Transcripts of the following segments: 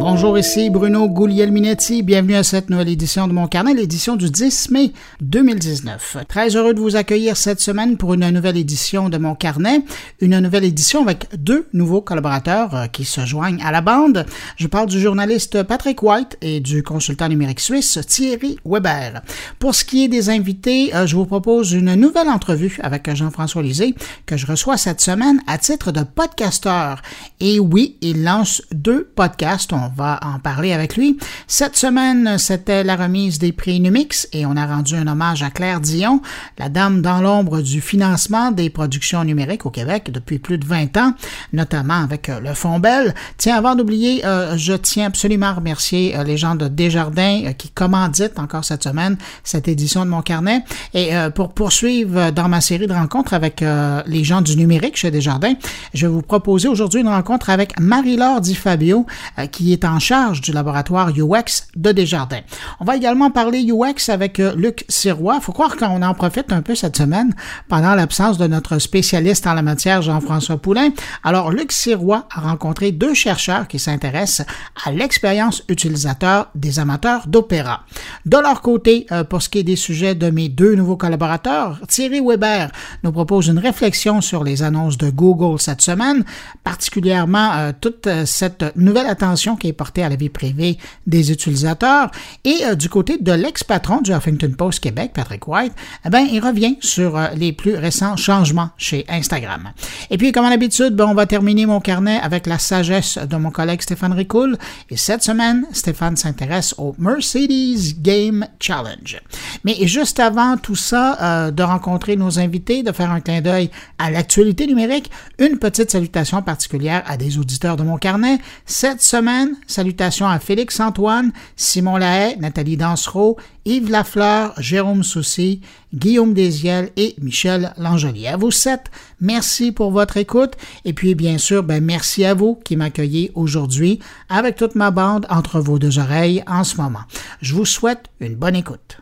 Bonjour, ici Bruno Guglielminetti. Bienvenue à cette nouvelle édition de mon carnet, l'édition du 10 mai 2019. Très heureux de vous accueillir cette semaine pour une nouvelle édition de mon carnet. Une nouvelle édition avec deux nouveaux collaborateurs euh, qui se joignent à la bande. Je parle du journaliste Patrick White et du consultant numérique suisse Thierry Weber. Pour ce qui est des invités, euh, je vous propose une nouvelle entrevue avec Jean-François Lisée que je reçois cette semaine à titre de podcasteur. Et oui, il lance deux podcasts va en parler avec lui. Cette semaine, c'était la remise des prix Numix et on a rendu un hommage à Claire Dion, la dame dans l'ombre du financement des productions numériques au Québec depuis plus de 20 ans, notamment avec euh, le Fonds Bell. Tiens, avant d'oublier, euh, je tiens absolument à remercier euh, les gens de Desjardins qui commanditent encore cette semaine cette édition de mon carnet. Et pour poursuivre dans ma série de rencontres avec les gens du numérique chez Desjardins, je vais vous proposer aujourd'hui une rencontre avec Marie-Laure Di Fabio, qui est en charge du laboratoire UX de Desjardins. On va également parler UX avec euh, Luc Sirois. Faut croire qu'on en profite un peu cette semaine pendant l'absence de notre spécialiste en la matière, Jean-François Poulain. Alors, Luc Sirois a rencontré deux chercheurs qui s'intéressent à l'expérience utilisateur des amateurs d'opéra. De leur côté, euh, pour ce qui est des sujets de mes deux nouveaux collaborateurs, Thierry Weber nous propose une réflexion sur les annonces de Google cette semaine, particulièrement euh, toute cette nouvelle attention qui est porté à la vie privée des utilisateurs. Et euh, du côté de l'ex-patron du Huffington Post Québec, Patrick White, eh ben, il revient sur euh, les plus récents changements chez Instagram. Et puis, comme à l'habitude, ben, on va terminer mon carnet avec la sagesse de mon collègue Stéphane Ricoul. Et cette semaine, Stéphane s'intéresse au Mercedes Game Challenge. Mais juste avant tout ça, euh, de rencontrer nos invités, de faire un clin d'œil à l'actualité numérique, une petite salutation particulière à des auditeurs de mon carnet. Cette semaine, salutations à Félix Antoine, Simon Lahaye, Nathalie Dansereau, Yves Lafleur, Jérôme Soucy, Guillaume Desiel et Michel Langelier. À vous sept, merci pour votre écoute et puis bien sûr, ben, merci à vous qui m'accueillez aujourd'hui avec toute ma bande entre vos deux oreilles en ce moment. Je vous souhaite une bonne écoute.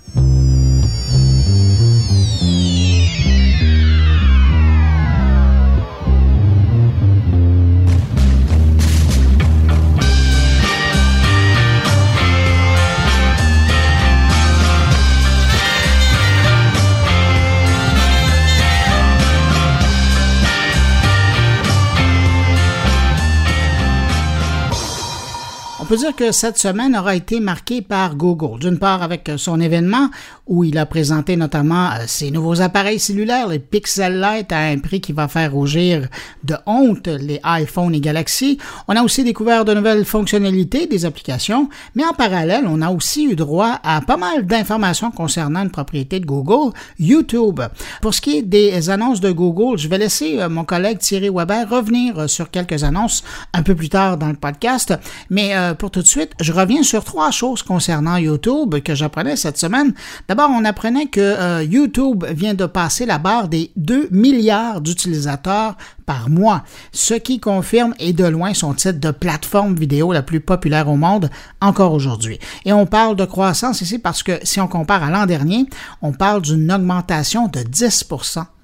Peut dire que cette semaine aura été marquée par Google. D'une part avec son événement où il a présenté notamment euh, ses nouveaux appareils cellulaires, les Pixel Lite à un prix qui va faire rougir de honte les iPhone et Galaxy. On a aussi découvert de nouvelles fonctionnalités des applications, mais en parallèle, on a aussi eu droit à pas mal d'informations concernant une propriété de Google, YouTube. Pour ce qui est des annonces de Google, je vais laisser euh, mon collègue Thierry Weber revenir euh, sur quelques annonces un peu plus tard dans le podcast, mais pour tout de suite, je reviens sur trois choses concernant YouTube que j'apprenais cette semaine. D'abord, on apprenait que euh, YouTube vient de passer la barre des 2 milliards d'utilisateurs par mois, ce qui confirme et de loin son titre de plateforme vidéo la plus populaire au monde encore aujourd'hui. Et on parle de croissance ici parce que si on compare à l'an dernier, on parle d'une augmentation de 10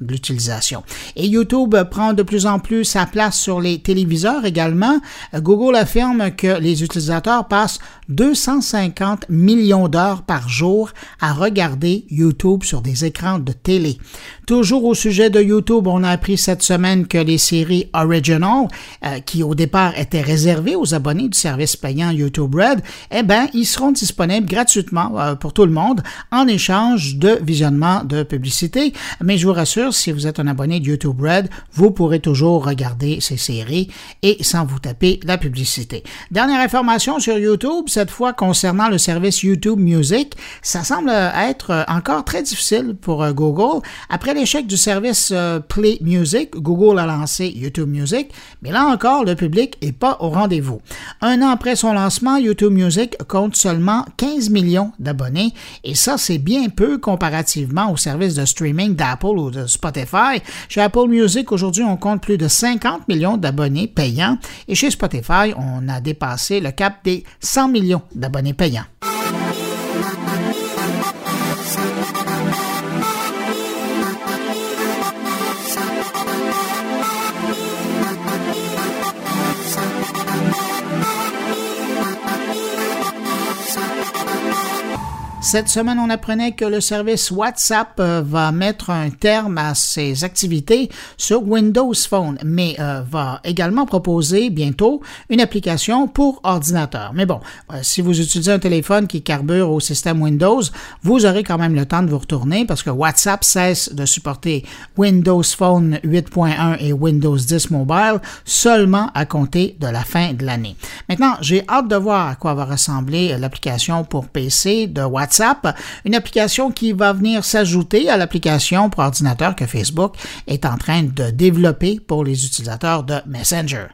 de l'utilisation. Et YouTube prend de plus en plus sa place sur les téléviseurs également. Google affirme que les utilisateurs passent 250 millions d'heures par jour à regarder YouTube sur des écrans de télé. Toujours au sujet de YouTube, on a appris cette semaine que les séries Original, euh, qui au départ étaient réservées aux abonnés du service payant YouTube Red, eh ben, ils seront disponibles gratuitement euh, pour tout le monde en échange de visionnement de publicité. Mais je vous rassure, si vous êtes un abonné de YouTube Red, vous pourrez toujours regarder ces séries et sans vous taper la publicité. Dernière information sur YouTube, cette fois concernant le service YouTube Music, ça semble être encore très difficile pour euh, Google. Après l'échec du service euh, Play Music, Google a lancé YouTube Music, mais là encore, le public n'est pas au rendez-vous. Un an après son lancement, YouTube Music compte seulement 15 millions d'abonnés, et ça, c'est bien peu comparativement au service de streaming d'Apple ou de Spotify. Chez Apple Music, aujourd'hui, on compte plus de 50 millions d'abonnés payants, et chez Spotify, on a dépassé le cap des 100 millions d'abonnés payants. Cette semaine, on apprenait que le service WhatsApp euh, va mettre un terme à ses activités sur Windows Phone, mais euh, va également proposer bientôt une application pour ordinateur. Mais bon, euh, si vous utilisez un téléphone qui carbure au système Windows, vous aurez quand même le temps de vous retourner parce que WhatsApp cesse de supporter Windows Phone 8.1 et Windows 10 Mobile seulement à compter de la fin de l'année. Maintenant, j'ai hâte de voir à quoi va ressembler l'application pour PC de WhatsApp, une application qui va venir s'ajouter à l'application pour ordinateur que Facebook est en train de développer pour les utilisateurs de Messenger.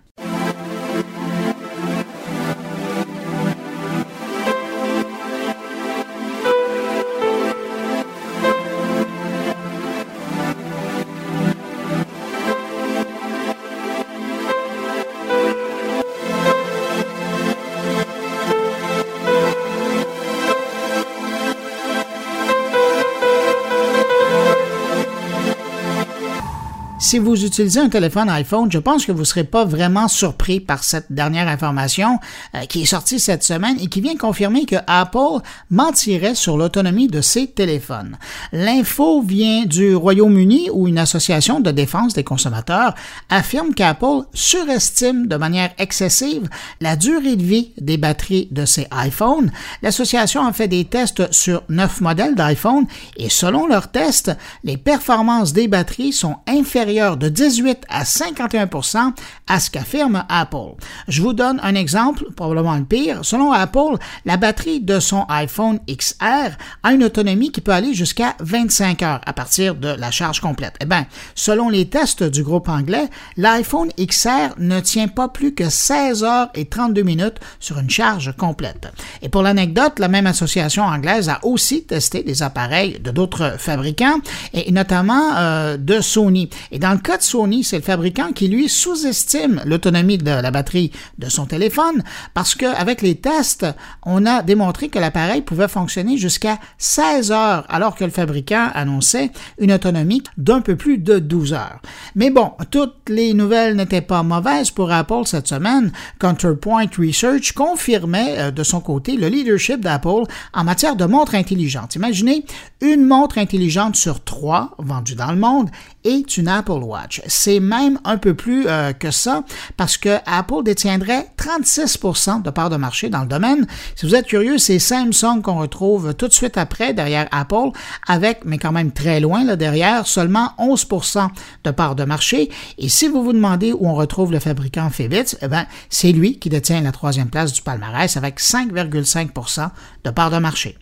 Si vous utilisez un téléphone iPhone, je pense que vous ne serez pas vraiment surpris par cette dernière information euh, qui est sortie cette semaine et qui vient confirmer que Apple mentirait sur l'autonomie de ses téléphones. L'info vient du Royaume-Uni où une association de défense des consommateurs affirme qu'Apple surestime de manière excessive la durée de vie des batteries de ses iPhones. L'association a fait des tests sur neuf modèles d'iPhone et selon leurs tests, les performances des batteries sont inférieures de 18 à 51% à ce qu'affirme Apple. Je vous donne un exemple, probablement le pire. Selon Apple, la batterie de son iPhone XR a une autonomie qui peut aller jusqu'à 25 heures à partir de la charge complète. Eh bien, selon les tests du groupe anglais, l'iPhone XR ne tient pas plus que 16 heures et 32 minutes sur une charge complète. Et pour l'anecdote, la même association anglaise a aussi testé des appareils de d'autres fabricants, et notamment euh, de Sony. Et dans le cas de Sony, c'est le fabricant qui, lui, sous-estime l'autonomie de la batterie de son téléphone parce qu'avec les tests, on a démontré que l'appareil pouvait fonctionner jusqu'à 16 heures alors que le fabricant annonçait une autonomie d'un peu plus de 12 heures. Mais bon, toutes les nouvelles n'étaient pas mauvaises pour Apple cette semaine. Counterpoint Research confirmait euh, de son côté le leadership d'Apple en matière de montres intelligentes. Imaginez une montre intelligente sur trois vendue dans le monde est une Apple C'est même un peu plus euh, que ça parce que Apple détiendrait 36% de part de marché dans le domaine. Si vous êtes curieux, c'est Samsung qu'on retrouve tout de suite après derrière Apple avec, mais quand même très loin là derrière, seulement 11% de part de marché. Et si vous vous demandez où on retrouve le fabricant Fitbit, eh ben, c'est lui qui détient la troisième place du palmarès avec 5,5% de part de marché.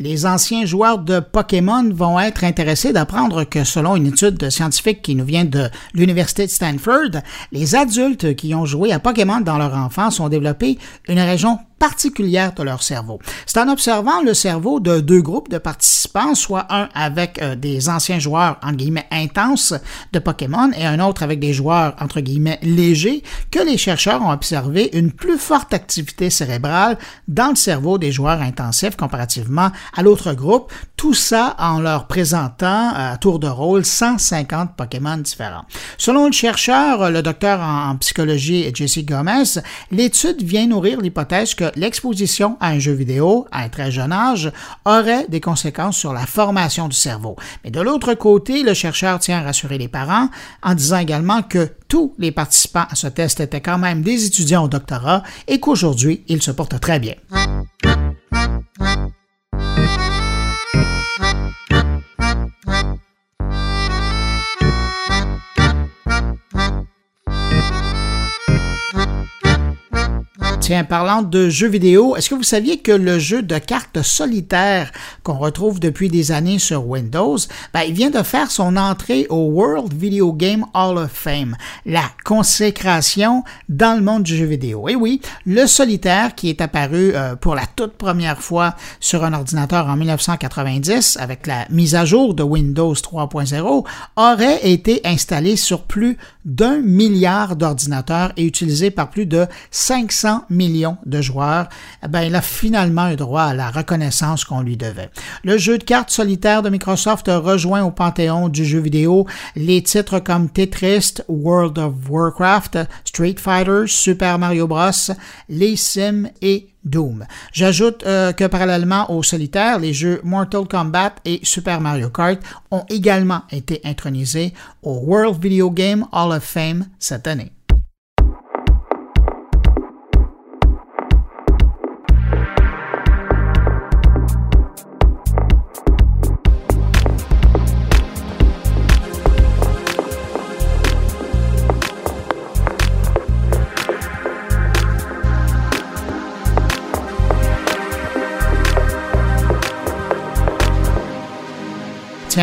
Les anciens joueurs de Pokémon vont être intéressés d'apprendre que selon une étude scientifique qui nous vient de l'Université de Stanford, les adultes qui ont joué à Pokémon dans leur enfance ont développé une région particulière de leur cerveau. C'est en observant le cerveau de deux groupes de participants, soit un avec euh, des anciens joueurs entre guillemets intenses de Pokémon et un autre avec des joueurs entre guillemets légers, que les chercheurs ont observé une plus forte activité cérébrale dans le cerveau des joueurs intensifs comparativement à l'autre groupe, tout ça en leur présentant à tour de rôle 150 Pokémon différents. Selon le chercheur, le docteur en psychologie Jesse Gomez, l'étude vient nourrir l'hypothèse que l'exposition à un jeu vidéo à un très jeune âge aurait des conséquences sur la formation du cerveau. Mais de l'autre côté, le chercheur tient à rassurer les parents en disant également que tous les participants à ce test étaient quand même des étudiants au doctorat et qu'aujourd'hui, ils se portent très bien. Tiens, parlant de jeux vidéo, est-ce que vous saviez que le jeu de cartes solitaire qu'on retrouve depuis des années sur Windows, ben, il vient de faire son entrée au World Video Game Hall of Fame, la consécration dans le monde du jeu vidéo? Et oui, le solitaire qui est apparu euh, pour la toute première fois sur un ordinateur en 1990 avec la mise à jour de Windows 3.0 aurait été installé sur plus d'un milliard d'ordinateurs et utilisé par plus de 500 millions millions de joueurs, eh ben, il a finalement eu droit à la reconnaissance qu'on lui devait. Le jeu de cartes solitaire de Microsoft rejoint au panthéon du jeu vidéo les titres comme Tetris, World of Warcraft, Street Fighter, Super Mario Bros, les Sims et Doom. J'ajoute euh, que parallèlement au solitaire, les jeux Mortal Kombat et Super Mario Kart ont également été intronisés au World Video Game Hall of Fame cette année.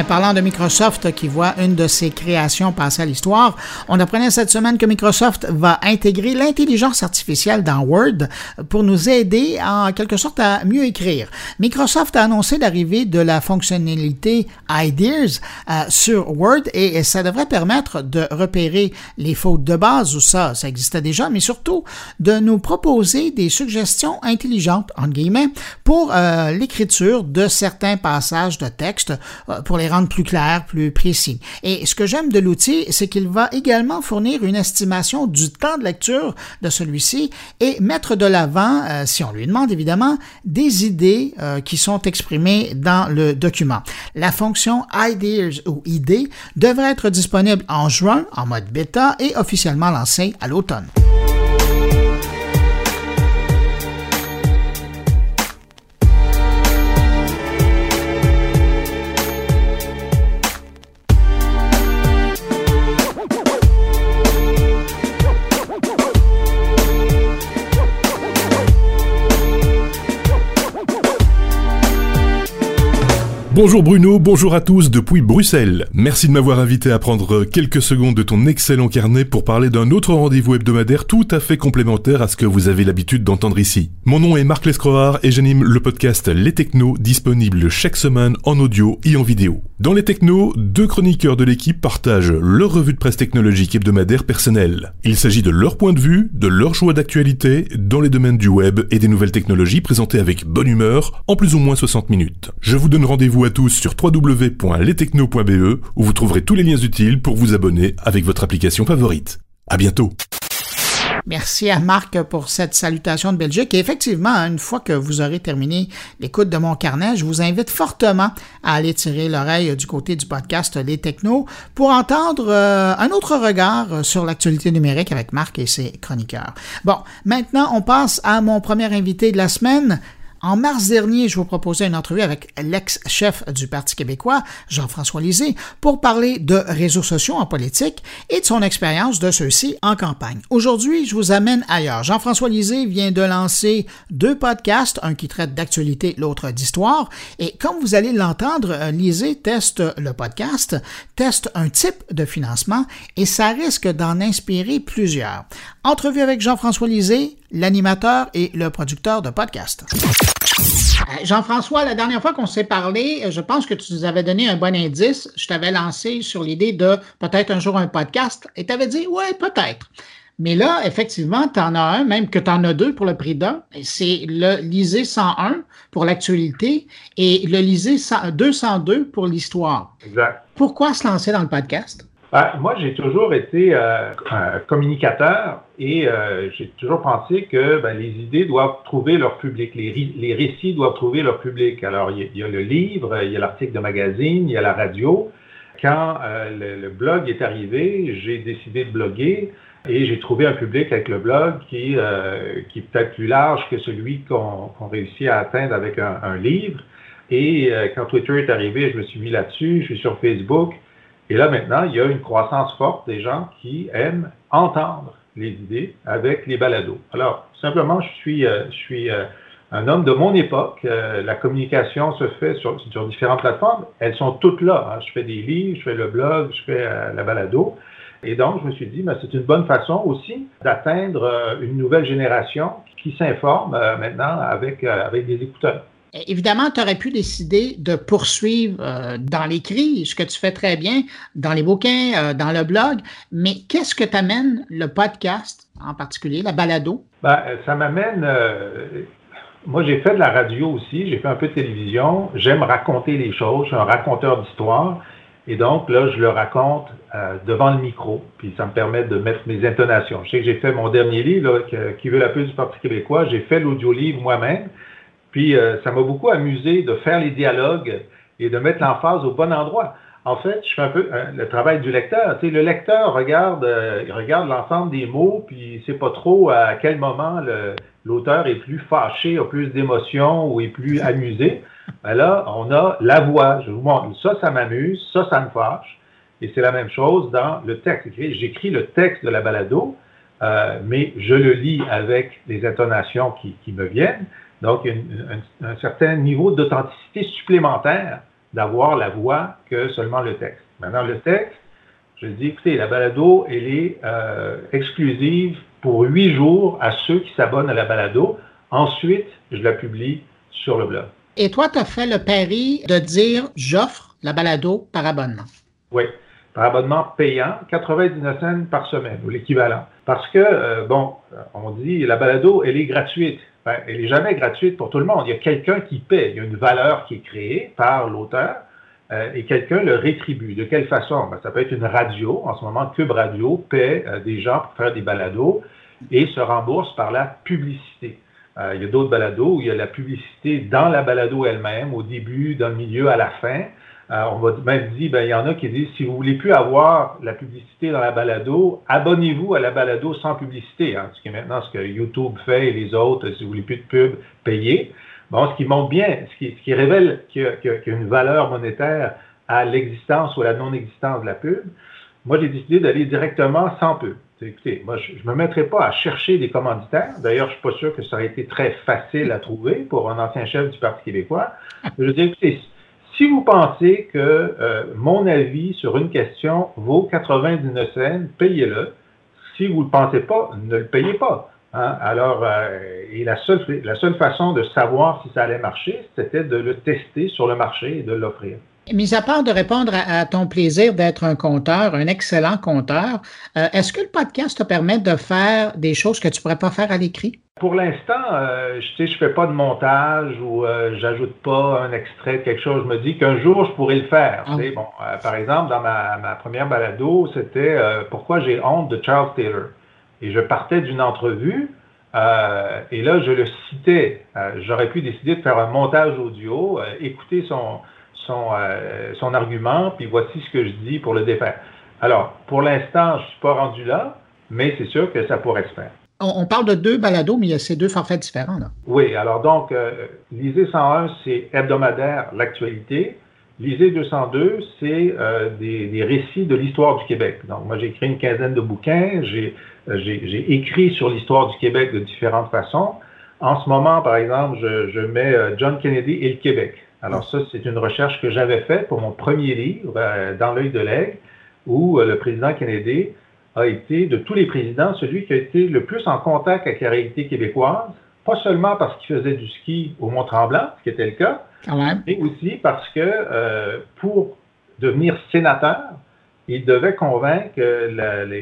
Parlant de Microsoft qui voit une de ses créations passer à l'histoire, on apprenait cette semaine que Microsoft va intégrer l'intelligence artificielle dans Word pour nous aider en quelque sorte à mieux écrire. Microsoft a annoncé l'arrivée de la fonctionnalité Ideas euh, sur Word et, ça devrait permettre de repérer les fautes de base ou ça, ça existait déjà, mais surtout de nous proposer des suggestions intelligentes, en guillemets, pour euh, l'écriture de certains passages de texte euh, pour les rendre plus clairs, plus précis. Et ce que j'aime de l'outil, c'est qu'il va également fournir une estimation du temps de lecture de celui-ci et mettre de l'avant, euh, si on lui demande évidemment, des idées euh, qui sont exprimées dans le document. La fonction Ideas ou idées devrait être disponible en juin en mode bêta et officiellement lancée à l'automne. Bonjour Bruno, bonjour à tous depuis Bruxelles. Merci de m'avoir invité à prendre quelques secondes de ton excellent carnet pour parler d'un autre rendez-vous hebdomadaire tout à fait complémentaire à ce que vous avez l'habitude d'entendre ici. Mon nom est Marc Lescroard et j'anime le podcast Les Technos disponible chaque semaine en audio et en vidéo. Dans Les Technos, deux chroniqueurs de l'équipe partagent leur revue de presse technologique hebdomadaire personnelle. Il s'agit de leur point de vue, de leur choix d'actualité dans les domaines du web et des nouvelles technologies présentées avec bonne humeur en plus ou moins 60 minutes. Je vous donne rendez-vous tous sur www.lestechno.be où vous trouverez tous les liens utiles pour vous abonner avec votre application favorite. À bientôt. Merci à Marc pour cette salutation de Belgique. Et effectivement, une fois que vous aurez terminé l'écoute de mon carnet, je vous invite fortement à aller tirer l'oreille du côté du podcast Les Technos pour entendre euh, un autre regard sur l'actualité numérique avec Marc et ses chroniqueurs. Bon, maintenant, on passe à mon premier invité de la semaine. En mars dernier, je vous proposais une entrevue avec l'ex-chef du Parti québécois, Jean-François Lisée, pour parler de réseaux sociaux en politique et de son expérience de ceux-ci en campagne. Aujourd'hui, je vous amène ailleurs. Jean-François Lisée vient de lancer deux podcasts, un qui traite d'actualité, l'autre d'histoire. Et comme vous allez l'entendre, Lisée teste le podcast, teste un type de financement et ça risque d'en inspirer plusieurs. Entrevue avec Jean-François Lisée, l'animateur et le producteur de podcast. Euh, Jean-François, la dernière fois qu'on s'est parlé, euh, je pense que tu nous avais donné un bon indice. Je t'avais lancé sur l'idée de peut-être un jour un podcast et tu avais dit, ouais, peut-être. Mais là, effectivement, tu en as un, même que tu en as deux pour le prix d'un. C'est le Lisée 101 pour l'actualité et le Lisée 202 pour l'histoire. Exact. Pourquoi se lancer dans le podcast? Ben, moi, j'ai toujours été euh, un communicateur et euh, j'ai toujours pensé que ben, les idées doivent trouver leur public, les, les, récits doivent trouver leur public. Alors, il y, a, le livre, il y a l'article de magazine, il y a la radio. Quand euh, le, blog est arrivé, j'ai décidé de bloguer et j'ai trouvé un public avec le blog qui, qui est peut-être plus large que celui qu'on réussit à atteindre avec un, un livre. Et quand Twitter est arrivé, je me suis mis là-dessus, je suis sur Facebook. Et là, maintenant, il y a une croissance forte des gens qui aiment entendre les idées avec les balados. Alors, simplement, je suis, euh, je suis euh, un homme de mon époque. Euh, la communication se fait sur, différentes plateformes. Elles sont toutes là. Hein. Je fais des livres, je fais le blog, je fais la balado. Et donc, je me suis dit, ben, c'est une bonne façon aussi d'atteindre une nouvelle génération qui s'informe maintenant avec, avec des écouteurs. Évidemment, tu aurais pu décider de poursuivre euh, dans l'écrit, ce que tu fais très bien, dans les bouquins, euh, dans le blog, mais qu'est-ce que t'amène le podcast en particulier, la balado? Ben, ça m'amène. moi, j'ai fait de la radio aussi, j'ai fait un peu de télévision. J'aime raconter les choses, je suis un raconteur d'histoire. Et donc, là, je le raconte euh, devant le micro, puis ça me permet de mettre mes intonations. Je sais que j'ai fait mon dernier livre, Qui veut la pub du Parti québécois. J'ai fait l'audio-livre moi-même. Puis, euh, ça m'a beaucoup amusé de faire les dialogues et de mettre l'emphase au bon endroit. En fait, je fais un peu euh, le travail du lecteur. Le lecteur regarde, regarde l'ensemble des mots, puis il sait pas trop à quel moment l'auteur est plus fâché, a plus d'émotions ou est plus amusé. Ben là, on a la voix. Je vous montre. Ça, ça m'amuse. Ça, ça me fâche. Et c'est la même chose dans le texte. J'écris le texte de la balado, euh, mais je le lis avec les intonations qui, me viennent. Donc, il y a un, certain niveau d'authenticité supplémentaire d'avoir la voix que seulement le texte. Maintenant, le texte, je dis, écoutez, la balado, elle est euh, exclusive pour huit jours à ceux qui s'abonnent à la balado. Ensuite, je la publie sur le blog. Et toi, tu as fait le pari de dire j'offre la balado par abonnement? Oui, par abonnement payant, 99 cents par semaine, ou l'équivalent. Parce que, euh, bon, on dit la balado, elle est gratuite. Elle n'est jamais gratuite pour tout le monde. Il y a quelqu'un qui paie. Il y a une valeur qui est créée par l'auteur euh, et quelqu'un le rétribue. De quelle façon? Ben, ça peut être une radio. En ce moment, Cube Radio paie euh, des gens pour faire des balados et se rembourse par la publicité. Euh, il y a d'autres balados où il y a la publicité dans la balado elle-même, au début, dans le milieu, à la fin. Euh, on va même dire, ben, il y en a qui disent, si vous voulez plus avoir la publicité dans la balado, abonnez-vous à la balado sans publicité. Hein, ce qui est maintenant ce que YouTube fait et les autres, si vous voulez plus de pub, payez. Bon, ce qui montre bien, ce qui, ce qui révèle qu'il y, a une valeur monétaire à l'existence ou à la non-existence de la pub. Moi, j'ai décidé d'aller directement sans pub. Écoutez, moi, je ne me mettrai pas à chercher des commanditaires. D'ailleurs, je ne suis pas sûr que ça aurait été très facile à trouver pour un ancien chef du Parti québécois. Je dire, écoutez, si vous pensez que euh, mon avis sur une question vaut 99 cents, payez-le. Si vous ne le pensez pas, ne le payez pas. Hein. Alors, euh, la seule, la seule façon de savoir si ça allait marcher, c'était de le tester sur le marché et de l'offrir. Mis à part de répondre à, ton plaisir d'être un conteur, un excellent conteur, euh, est-ce que le podcast te permet de faire des choses que tu ne pourrais pas faire à l'écrit? Pour l'instant, euh, je ne fais pas de montage ou euh, j'ajoute pas un extrait de quelque chose. Je me dis qu'un jour, je pourrais le faire. Ah bon, par exemple, dans ma, ma première balado, c'était Pourquoi j'ai honte de Charles Taylor? Et je partais d'une entrevue et là, je le citais. J'aurais pu décider de faire un montage audio, écouter son son, euh, son argument, puis voici ce que je dis pour le défaire. Alors, pour l'instant, je ne suis pas rendu là, mais c'est sûr que ça pourrait se faire. On, parle de deux balados, mais il y a ces deux forfaits différents. Oui, alors donc, euh, Lisée 101, c'est hebdomadaire, l'actualité. Lisée 202, c'est euh, des, récits de l'histoire du Québec. Donc, moi, j'ai écrit une quinzaine de bouquins, j'ai écrit sur l'histoire du Québec de différentes façons. En ce moment, par exemple, je, mets John Kennedy et le Québec. Alors ça, c'est une recherche que j'avais faite pour mon premier livre, euh, Dans l'œil de l'aigle, où euh, le président Kennedy a été, de tous les présidents, celui qui a été le plus en contact avec la réalité québécoise, pas seulement parce qu'il faisait du ski au Mont-Tremblant, ce qui était le cas, mais aussi parce que euh, pour devenir sénateur, il devait convaincre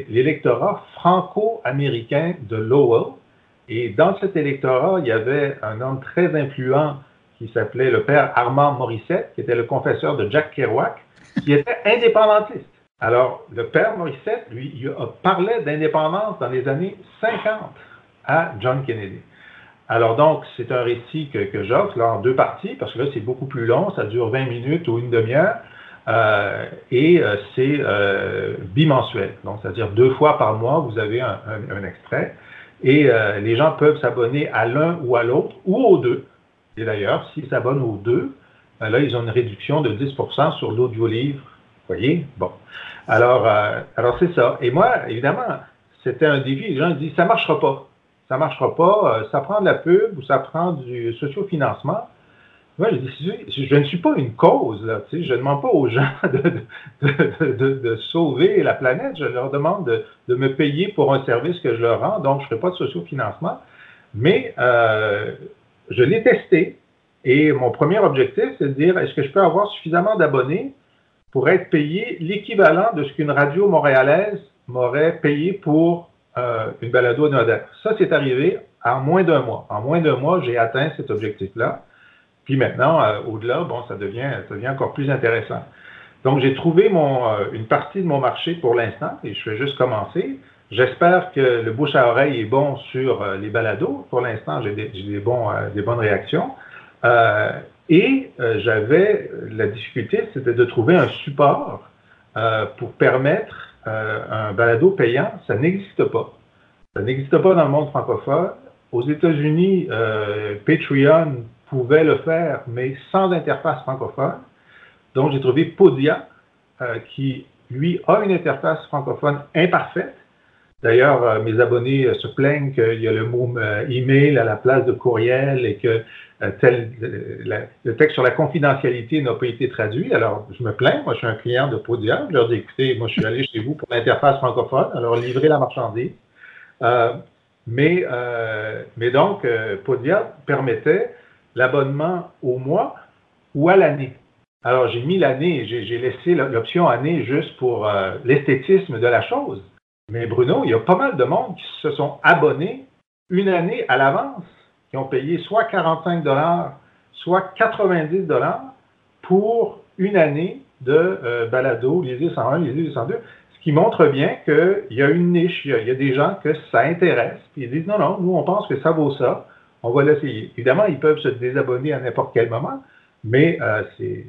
l'électorat franco-américain de Lowell. Et dans cet électorat, il y avait un homme très influent qui s'appelait le père Armand Morissette, qui était le confesseur de Jack Kerouac, qui était indépendantiste. Alors, le père Morissette, lui, il parlait d'indépendance dans les années 50 à John Kennedy. Alors donc, c'est un récit que, j'offre en deux parties, parce que là, c'est beaucoup plus long, ça dure 20 minutes ou une demi-heure, euh, et euh, c'est euh, bimensuel. Donc, c'est-à-dire deux fois par mois, vous avez un, un extrait, et les gens peuvent s'abonner à l'un ou à l'autre, ou aux deux. Et d'ailleurs, s'ils s'abonnent aux deux, là, ils ont une réduction de 10% sur l'audio-livre. Voyez? Bon. Alors, euh, alors c'est ça. Et moi, évidemment, c'était un défi. Les gens disent, ça ne marchera pas. Ça ne marchera pas. Euh, ça prend de la pub ou ça prend du sociofinancement. Moi, je dis, je ne suis pas une cause. Là, je ne demande pas aux gens de, sauver la planète. Je leur demande de, me payer pour un service que je leur rends. Donc, je ne ferai pas de sociofinancement. Mais euh, je l'ai testé et mon premier objectif, c'est de dire est-ce que je peux avoir suffisamment d'abonnés pour être payé l'équivalent de ce qu'une radio montréalaise m'aurait payé pour une balado hebdomadaire. Ça, c'est arrivé en moins d'un mois. En moins d'un mois, j'ai atteint cet objectif-là. Puis maintenant, au-delà, bon, ça devient, encore plus intéressant. Donc, j'ai trouvé mon, une partie de mon marché pour l'instant et je vais juste commencer. J'espère que le bouche à oreille est bon sur euh, les balados. Pour l'instant, j'ai des, des, euh, des bonnes réactions. Euh, et j'avais la difficulté, c'était de trouver un support pour permettre un balado payant. Ça n'existe pas. Ça n'existe pas dans le monde francophone. Aux États-Unis, Patreon pouvait le faire, mais sans interface francophone. Donc, j'ai trouvé Podia, qui, lui, a une interface francophone imparfaite D'ailleurs, euh, mes abonnés euh, se plaignent qu'il y a le mot euh, email à la place de courriel et que tel, le texte sur la confidentialité n'a pas été traduit. Alors, je me plains. Moi, je suis un client de Podia. Je leur dis, écoutez, moi, je suis allé chez vous pour l'interface francophone. Alors, livrez la marchandise. mais, mais donc, Podia permettait l'abonnement au mois ou à l'année. Alors, j'ai mis l'année, j'ai laissé l'option année juste pour l'esthétisme de la chose. Mais Bruno, il y a pas mal de monde qui se sont abonnés une année à l'avance, qui ont payé soit 45 dollars, soit 90 dollars pour une année de euh, balado, les 101, les 102, ce qui montre bien qu'il y a une niche, il y a, des gens que ça intéresse, puis ils disent non, non, nous on pense que ça vaut ça, on va l'essayer. Évidemment, ils peuvent se désabonner à n'importe quel moment, mais euh, c'est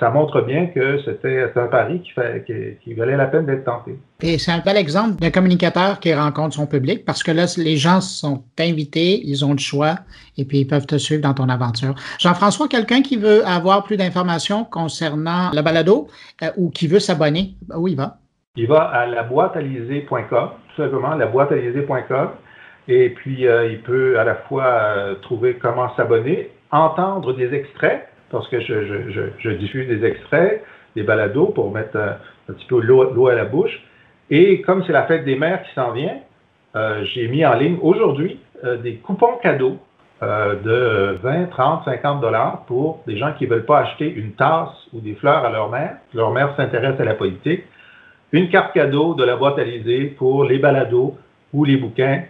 ça, montre bien que c'était un pari qui, valait la peine d'être tenté. Et c'est un bel exemple d'un communicateur qui rencontre son public parce que là, les gens sont invités, ils ont le choix et puis ils peuvent te suivre dans ton aventure. Jean-François, quelqu'un qui veut avoir plus d'informations concernant le balado euh, ou qui veut s'abonner, où il va? Il va à laboîtealisée.com, tout simplement, laboîtealisée.com. Et puis, euh, il peut à la fois euh, trouver comment s'abonner, entendre des extraits parce que je, diffuse des extraits, des balados pour mettre euh, un, petit peu l'eau à la bouche. Et comme c'est la fête des mères qui s'en vient, euh, j'ai mis en ligne aujourd'hui euh, des coupons cadeaux de 20, 30, 50 dollars pour des gens qui ne veulent pas acheter une tasse ou des fleurs à leur mère. Leur mère s'intéresse à la politique. Une carte cadeau de la boîte Alizée pour les balados ou les bouquins.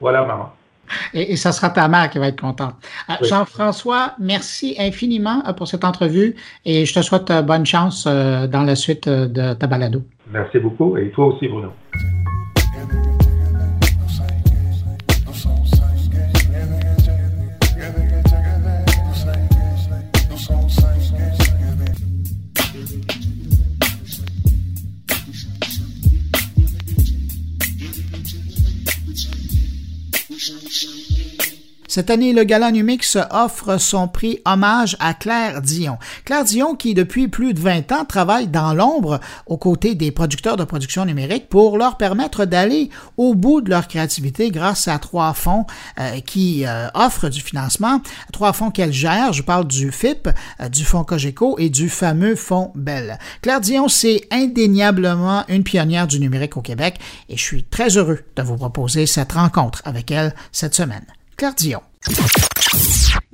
Voilà, maman. Et, ça sera ta mère qui va être contente. Euh, Jean-François, merci infiniment euh, pour cette entrevue et je te souhaite euh, bonne chance dans la suite de ta balado. Merci beaucoup et toi aussi, Bruno. Cette année, le Gala Numix offre son prix hommage à Claire Dion. Claire Dion qui, depuis plus de 20 ans, travaille dans l'ombre aux côtés des producteurs de production numérique pour leur permettre d'aller au bout de leur créativité grâce à trois fonds euh, qui euh, offrent du financement, trois fonds qu'elle gère. Je parle du FIP, euh, du fonds Cogeco et du fameux fonds Bell. Claire Dion, c'est indéniablement une pionnière du numérique au Québec et je suis très heureux de vous proposer cette rencontre avec elle cette semaine. Claire Dion.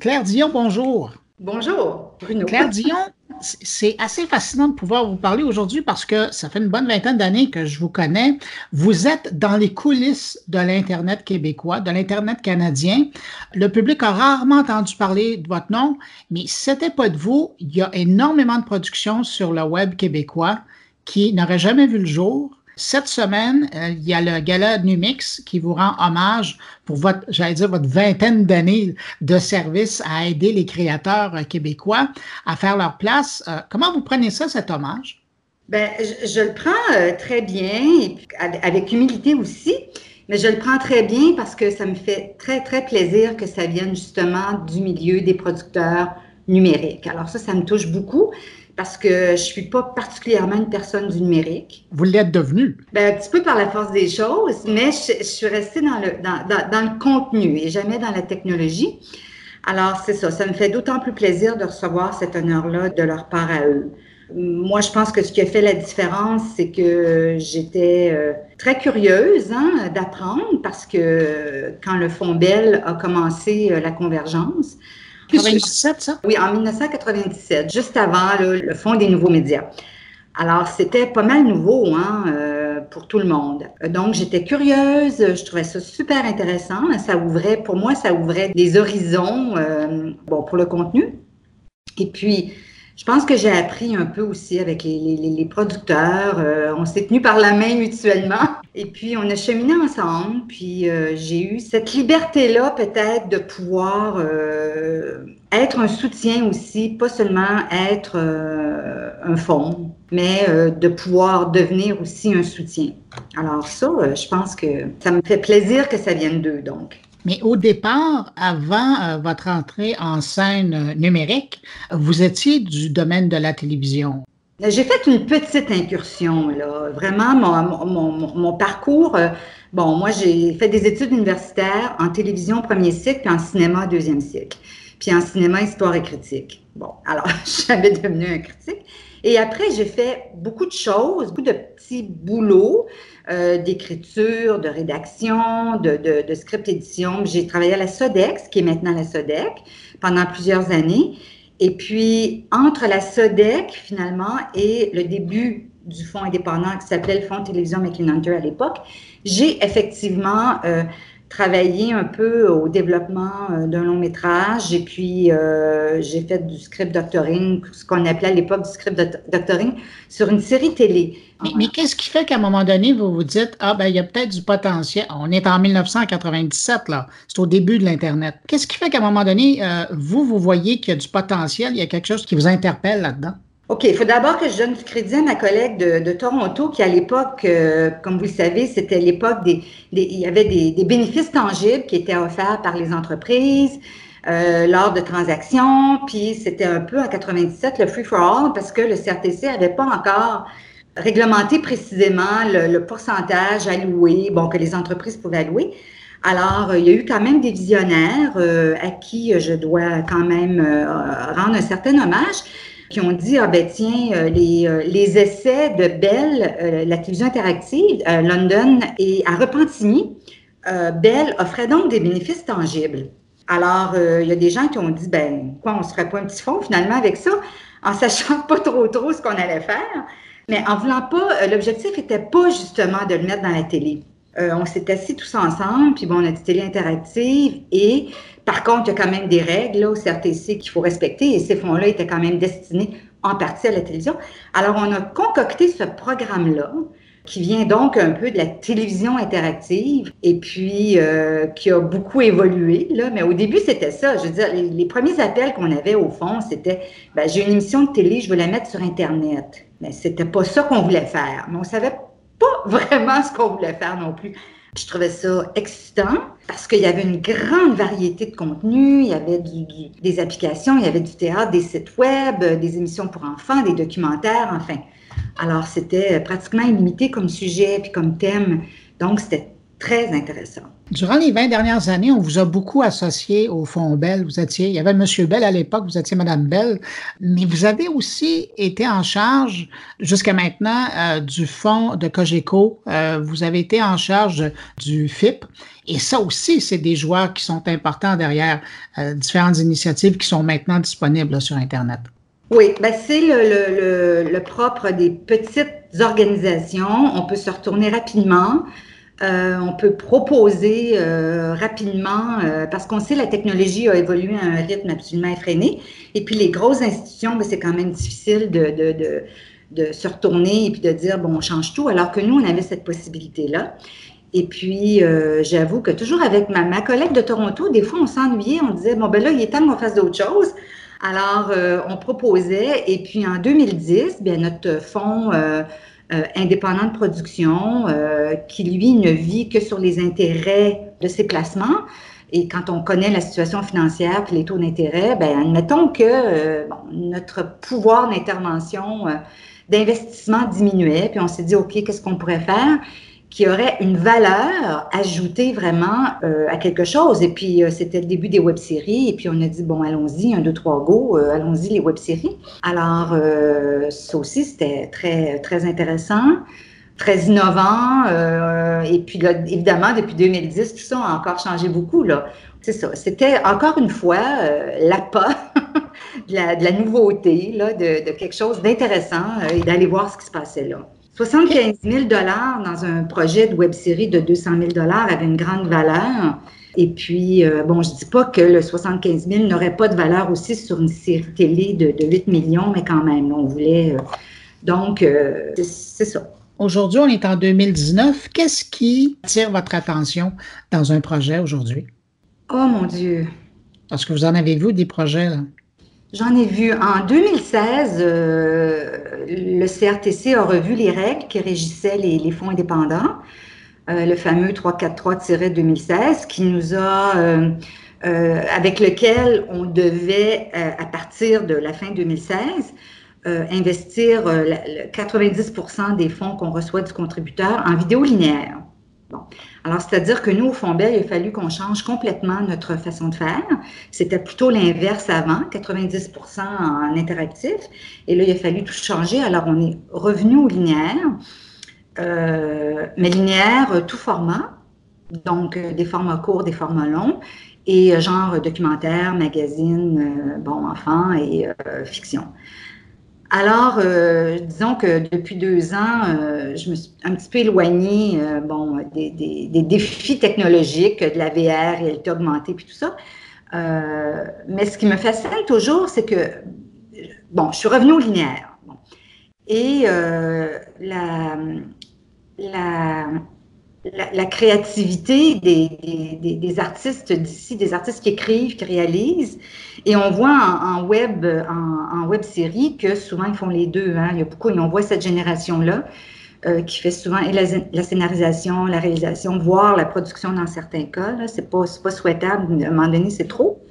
Claire Dion, bonjour. Bonjour, Bruno. Claire Dion, c'est assez fascinant de pouvoir vous parler aujourd'hui parce que ça fait une bonne vingtaine d'années que je vous connais. Vous êtes dans les coulisses de l'Internet québécois, de l'Internet canadien. Le public a rarement entendu parler de votre nom, mais si c'était pas de vous, il y a énormément de productions sur le web québécois qui n'auraient jamais vu le jour cette semaine, euh, il y a le gala Numix qui vous rend hommage pour votre, j'allais dire, votre vingtaine d'années de service à aider les créateurs euh, québécois à faire leur place. Euh, comment vous prenez ça, cet hommage? Ben, je, le prends très bien, et avec humilité aussi, mais je le prends très bien parce que ça me fait très, très plaisir que ça vienne justement du milieu des producteurs numériques. Alors ça, ça me touche beaucoup parce que je suis pas particulièrement une personne du numérique. Vous l'êtes devenue? Ben, un petit peu par la force des choses, mais je, suis restée dans le, dans, dans, le contenu et jamais dans la technologie. Alors, c'est ça. Ça me fait d'autant plus plaisir de recevoir cet honneur-là de leur part à eux. Moi, je pense que ce qui a fait la différence, c'est que j'étais euh, très curieuse hein, d'apprendre parce que quand le Fonds Bell a commencé euh, la convergence, 1997, ça? Oui, en 1997, juste avant le Fonds des nouveaux médias. Alors, c'était pas mal nouveau, hein, euh, pour tout le monde. Donc, j'étais curieuse, je trouvais ça super intéressant. Ça ouvrait, pour moi, ça ouvrait des horizons, bon, pour le contenu. Et puis, je pense que j'ai appris un peu aussi avec les, producteurs. Euh, on s'est tenus par la main mutuellement. Et puis, on a cheminé ensemble. Puis, euh, j'ai eu cette liberté-là, peut-être, de pouvoir euh, être un soutien aussi, pas seulement être un fonds, mais de pouvoir devenir aussi un soutien. Alors, ça, je pense que ça me fait plaisir que ça vienne d'eux, donc. Mais au départ, avant euh, votre entrée en scène euh, numérique, vous étiez du domaine de la télévision. J'ai fait une petite incursion, là. Vraiment, mon, parcours, euh, bon, moi, j'ai fait des études universitaires en télévision premier cycle, puis en cinéma deuxième cycle, puis en cinéma histoire et critique. Bon, alors, jamais devenue un critique. Et après, j'ai fait beaucoup de choses, beaucoup de petits boulots. Euh, d'écriture, de rédaction, de, de, de script édition. J'ai travaillé à la SODEX, qui est maintenant la SODEC, pendant plusieurs années. Et puis, entre la SODEC, finalement, et le début du fonds indépendant qui s'appelait le Fonds Télévision McLean-Hunter à l'époque, j'ai effectivement euh, travaillé un peu au développement euh, d'un long métrage et puis euh, j'ai fait du script doctoring, ce qu'on appelait à l'époque du script doctoring, sur une série télé. Mais, qu'est-ce qui fait qu'à un moment donné, vous vous dites, ah ben il y a peut-être du potentiel. On est en 1997, là. C'est au début de l'Internet. Qu'est-ce qui fait qu'à un moment donné, euh, vous, vous voyez qu'il y a du potentiel, il y a quelque chose qui vous interpelle là-dedans? OK, il faut d'abord que je donne du crédit à ma collègue de, Toronto qui, à l'époque, euh, comme vous le savez, c'était l'époque des, Il y avait des, bénéfices tangibles qui étaient offerts par les entreprises euh, lors de transactions. Puis c'était un peu en 97 le free for all parce que le CRTC n'avait pas encore réglementé précisément le, pourcentage alloué, bon, que les entreprises pouvaient allouer. Alors, il y a eu quand même des visionnaires euh, à qui je dois quand même rendre un certain hommage qui ont dit, ah ben tiens, euh, les, euh, les essais de Bell, euh, la télévision interactive, London et à Repentigny, Bell offrait donc des bénéfices tangibles. Alors, il y a des gens qui ont dit, ben quoi, on se ferait pas un petit fond finalement avec ça, en sachant pas trop trop ce qu'on allait faire, mais en voulant pas, l'objectif n'était pas justement de le mettre dans la télé. on s'est assis tous ensemble, puis bon, on a dit télé interactive et par contre, il y a quand même des règles au CRTC qu'il faut respecter et ces fonds-là étaient quand même destinés en partie à la télévision. Alors, on a concocté ce programme-là qui vient donc un peu de la télévision interactive et puis euh, qui a beaucoup évolué. Là. Mais au début, c'était ça. Je veux dire, les, premiers appels qu'on avait au fond, c'était ben, j'ai une émission de télé, je veux la mettre sur Internet. Mais c'était pas ça qu'on voulait faire. Mais on savait pas vraiment ce qu'on voulait faire non plus. Je trouvais ça excitant parce qu'il y avait une grande variété de contenus. Il y avait des applications, il y avait du théâtre, des sites web, des émissions pour enfants, des documentaires, enfin. Alors, c'était pratiquement illimité comme sujet puis comme thème. Donc, c'était très intéressant. Durant les 20 dernières années, on vous a beaucoup associé au Fonds Bell. Vous étiez, il y avait M. Bell à l'époque, vous étiez Mme Bell, mais vous avez aussi été en charge, jusqu'à maintenant, euh, du Fonds de Cogeco. Euh, vous avez été en charge du FIP. Et ça aussi, c'est des joueurs qui sont importants derrière euh, différentes initiatives qui sont maintenant disponibles sur Internet. Oui, ben c'est le, le, propre des petites organisations. On peut se retourner rapidement. Euh, on peut proposer euh, rapidement, euh, parce qu'on sait la technologie a évolué à un rythme absolument effréné. Et puis les grosses institutions, ben, c'est quand même difficile de, se retourner et puis de dire, bon, on change tout, alors que nous, on avait cette possibilité-là. Et puis, j'avoue que toujours avec ma, ma, collègue de Toronto, des fois, on s'ennuyait, on disait, bon, ben là, il est temps qu'on fasse d'autres choses. Alors, on proposait, et puis en 2010, bien, notre fonds euh, indépendant de production euh, qui, lui, ne vit que sur les intérêts de ses placements. Et quand on connaît la situation financière et les taux d'intérêt, ben admettons que euh, notre pouvoir d'intervention, d'investissement diminuait, puis on s'est dit, OK, qu'est-ce qu'on pourrait faire? Qui aurait une valeur ajoutée vraiment euh, à quelque chose. Et puis, euh, c'était le début des web-séries. Et puis, on a dit, bon, allons-y, un, deux, trois, go, euh, allons-y, les web-séries. Alors, ça aussi, c'était très, très intéressant, très innovant. et puis, là, évidemment, depuis 2010, tout ça a encore changé beaucoup, là. C'est ça. C'était encore une fois l'appât de, la, de la nouveauté, là, de, de quelque chose d'intéressant et d'aller voir ce qui se passait là. 75 000 dans un projet de web série de 200 000 avait une grande valeur. Et puis, euh, bon, je dis pas que le 75 000 n'aurait pas de valeur aussi sur une série télé de, 8 millions, mais quand même, on voulait. Euh, donc, euh, c'est ça. Aujourd'hui, on est en 2019. Qu'est-ce qui attire votre attention dans un projet aujourd'hui? Oh mon Dieu! Est-ce que vous en avez vu des projets là? J'en ai vu. En 2016, le CRTC a revu les règles qui régissaient les fonds indépendants. Euh, le fameux 343-2016, qui nous a, euh, euh, avec lequel on devait, à partir de la fin 2016, investir 90% des fonds qu'on reçoit du contributeur en vidéo linéaire. Alors, c'est-à-dire que nous, au Fondbel, il a fallu qu'on change complètement notre façon de faire. C'était plutôt l'inverse avant, 90% en interactif. Et là, il a fallu tout changer. Alors, on est revenu au linéaire. Euh, mais linéaire, euh, tout format, donc euh, des formats courts, des formats longs, et genre documentaire, magazine, bon, enfant et fiction. Alors, disons que depuis deux ans, je me suis un petit peu éloignée bon, des, des, défis technologiques, de la VR, réalité augmentée, puis tout ça. mais ce qui me fascine toujours, c'est que, bon, je suis revenue au linéaire. Et la, la, la, créativité des, des, artistes d'ici, des artistes qui écrivent, qui réalisent. Et on voit en, web, en, web série que souvent ils font les deux. Hein. Il y a beaucoup, et on voit cette génération-là euh, qui fait souvent la, scénarisation, la réalisation, voire la production dans certains cas. C'est pas, pas souhaitable. À un moment donné, c'est trop.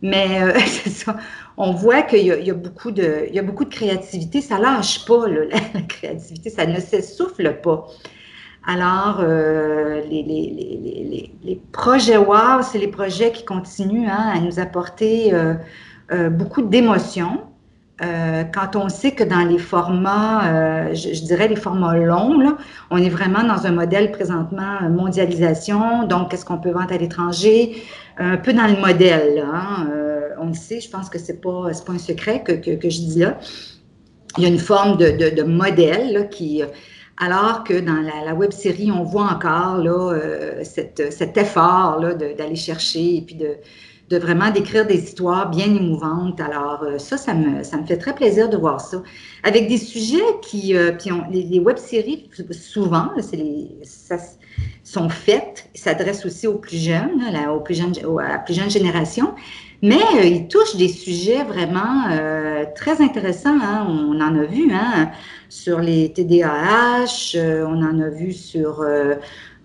Mais euh, ça. On voit qu'il y, y, a beaucoup de, il y a beaucoup de créativité. Ça lâche pas, là, la, créativité. Ça ne s'essouffle pas. Alors, euh, les, les, les, les, projets WOW, c'est les projets qui continuent hein, à nous apporter euh, euh, beaucoup d'émotions. Quand on sait que dans les formats, je, dirais les formats longs, on est vraiment dans un modèle présentement mondialisation, donc qu'est-ce qu'on peut vendre à l'étranger, un peu dans le modèle. hein, on le sait, je pense que c'est pas pas un secret que, que, que, je dis là. Il y a une forme de, de, de modèle là, qui alors que dans la, web série, on voit encore là, euh, cet effort d'aller chercher et puis de, de vraiment d'écrire des histoires bien émouvantes. Alors euh, ça, ça me, ça me fait très plaisir de voir ça. Avec des sujets qui, euh, puis les, web-séries, souvent, les, sont faites, s'adressent aussi aux plus jeunes, à, aux plus jeunes, à la plus jeune génération, mais ils touchent des sujets vraiment très intéressants. Hein. On en a vu, hein, sur les TDAH, euh, on en a vu sur euh,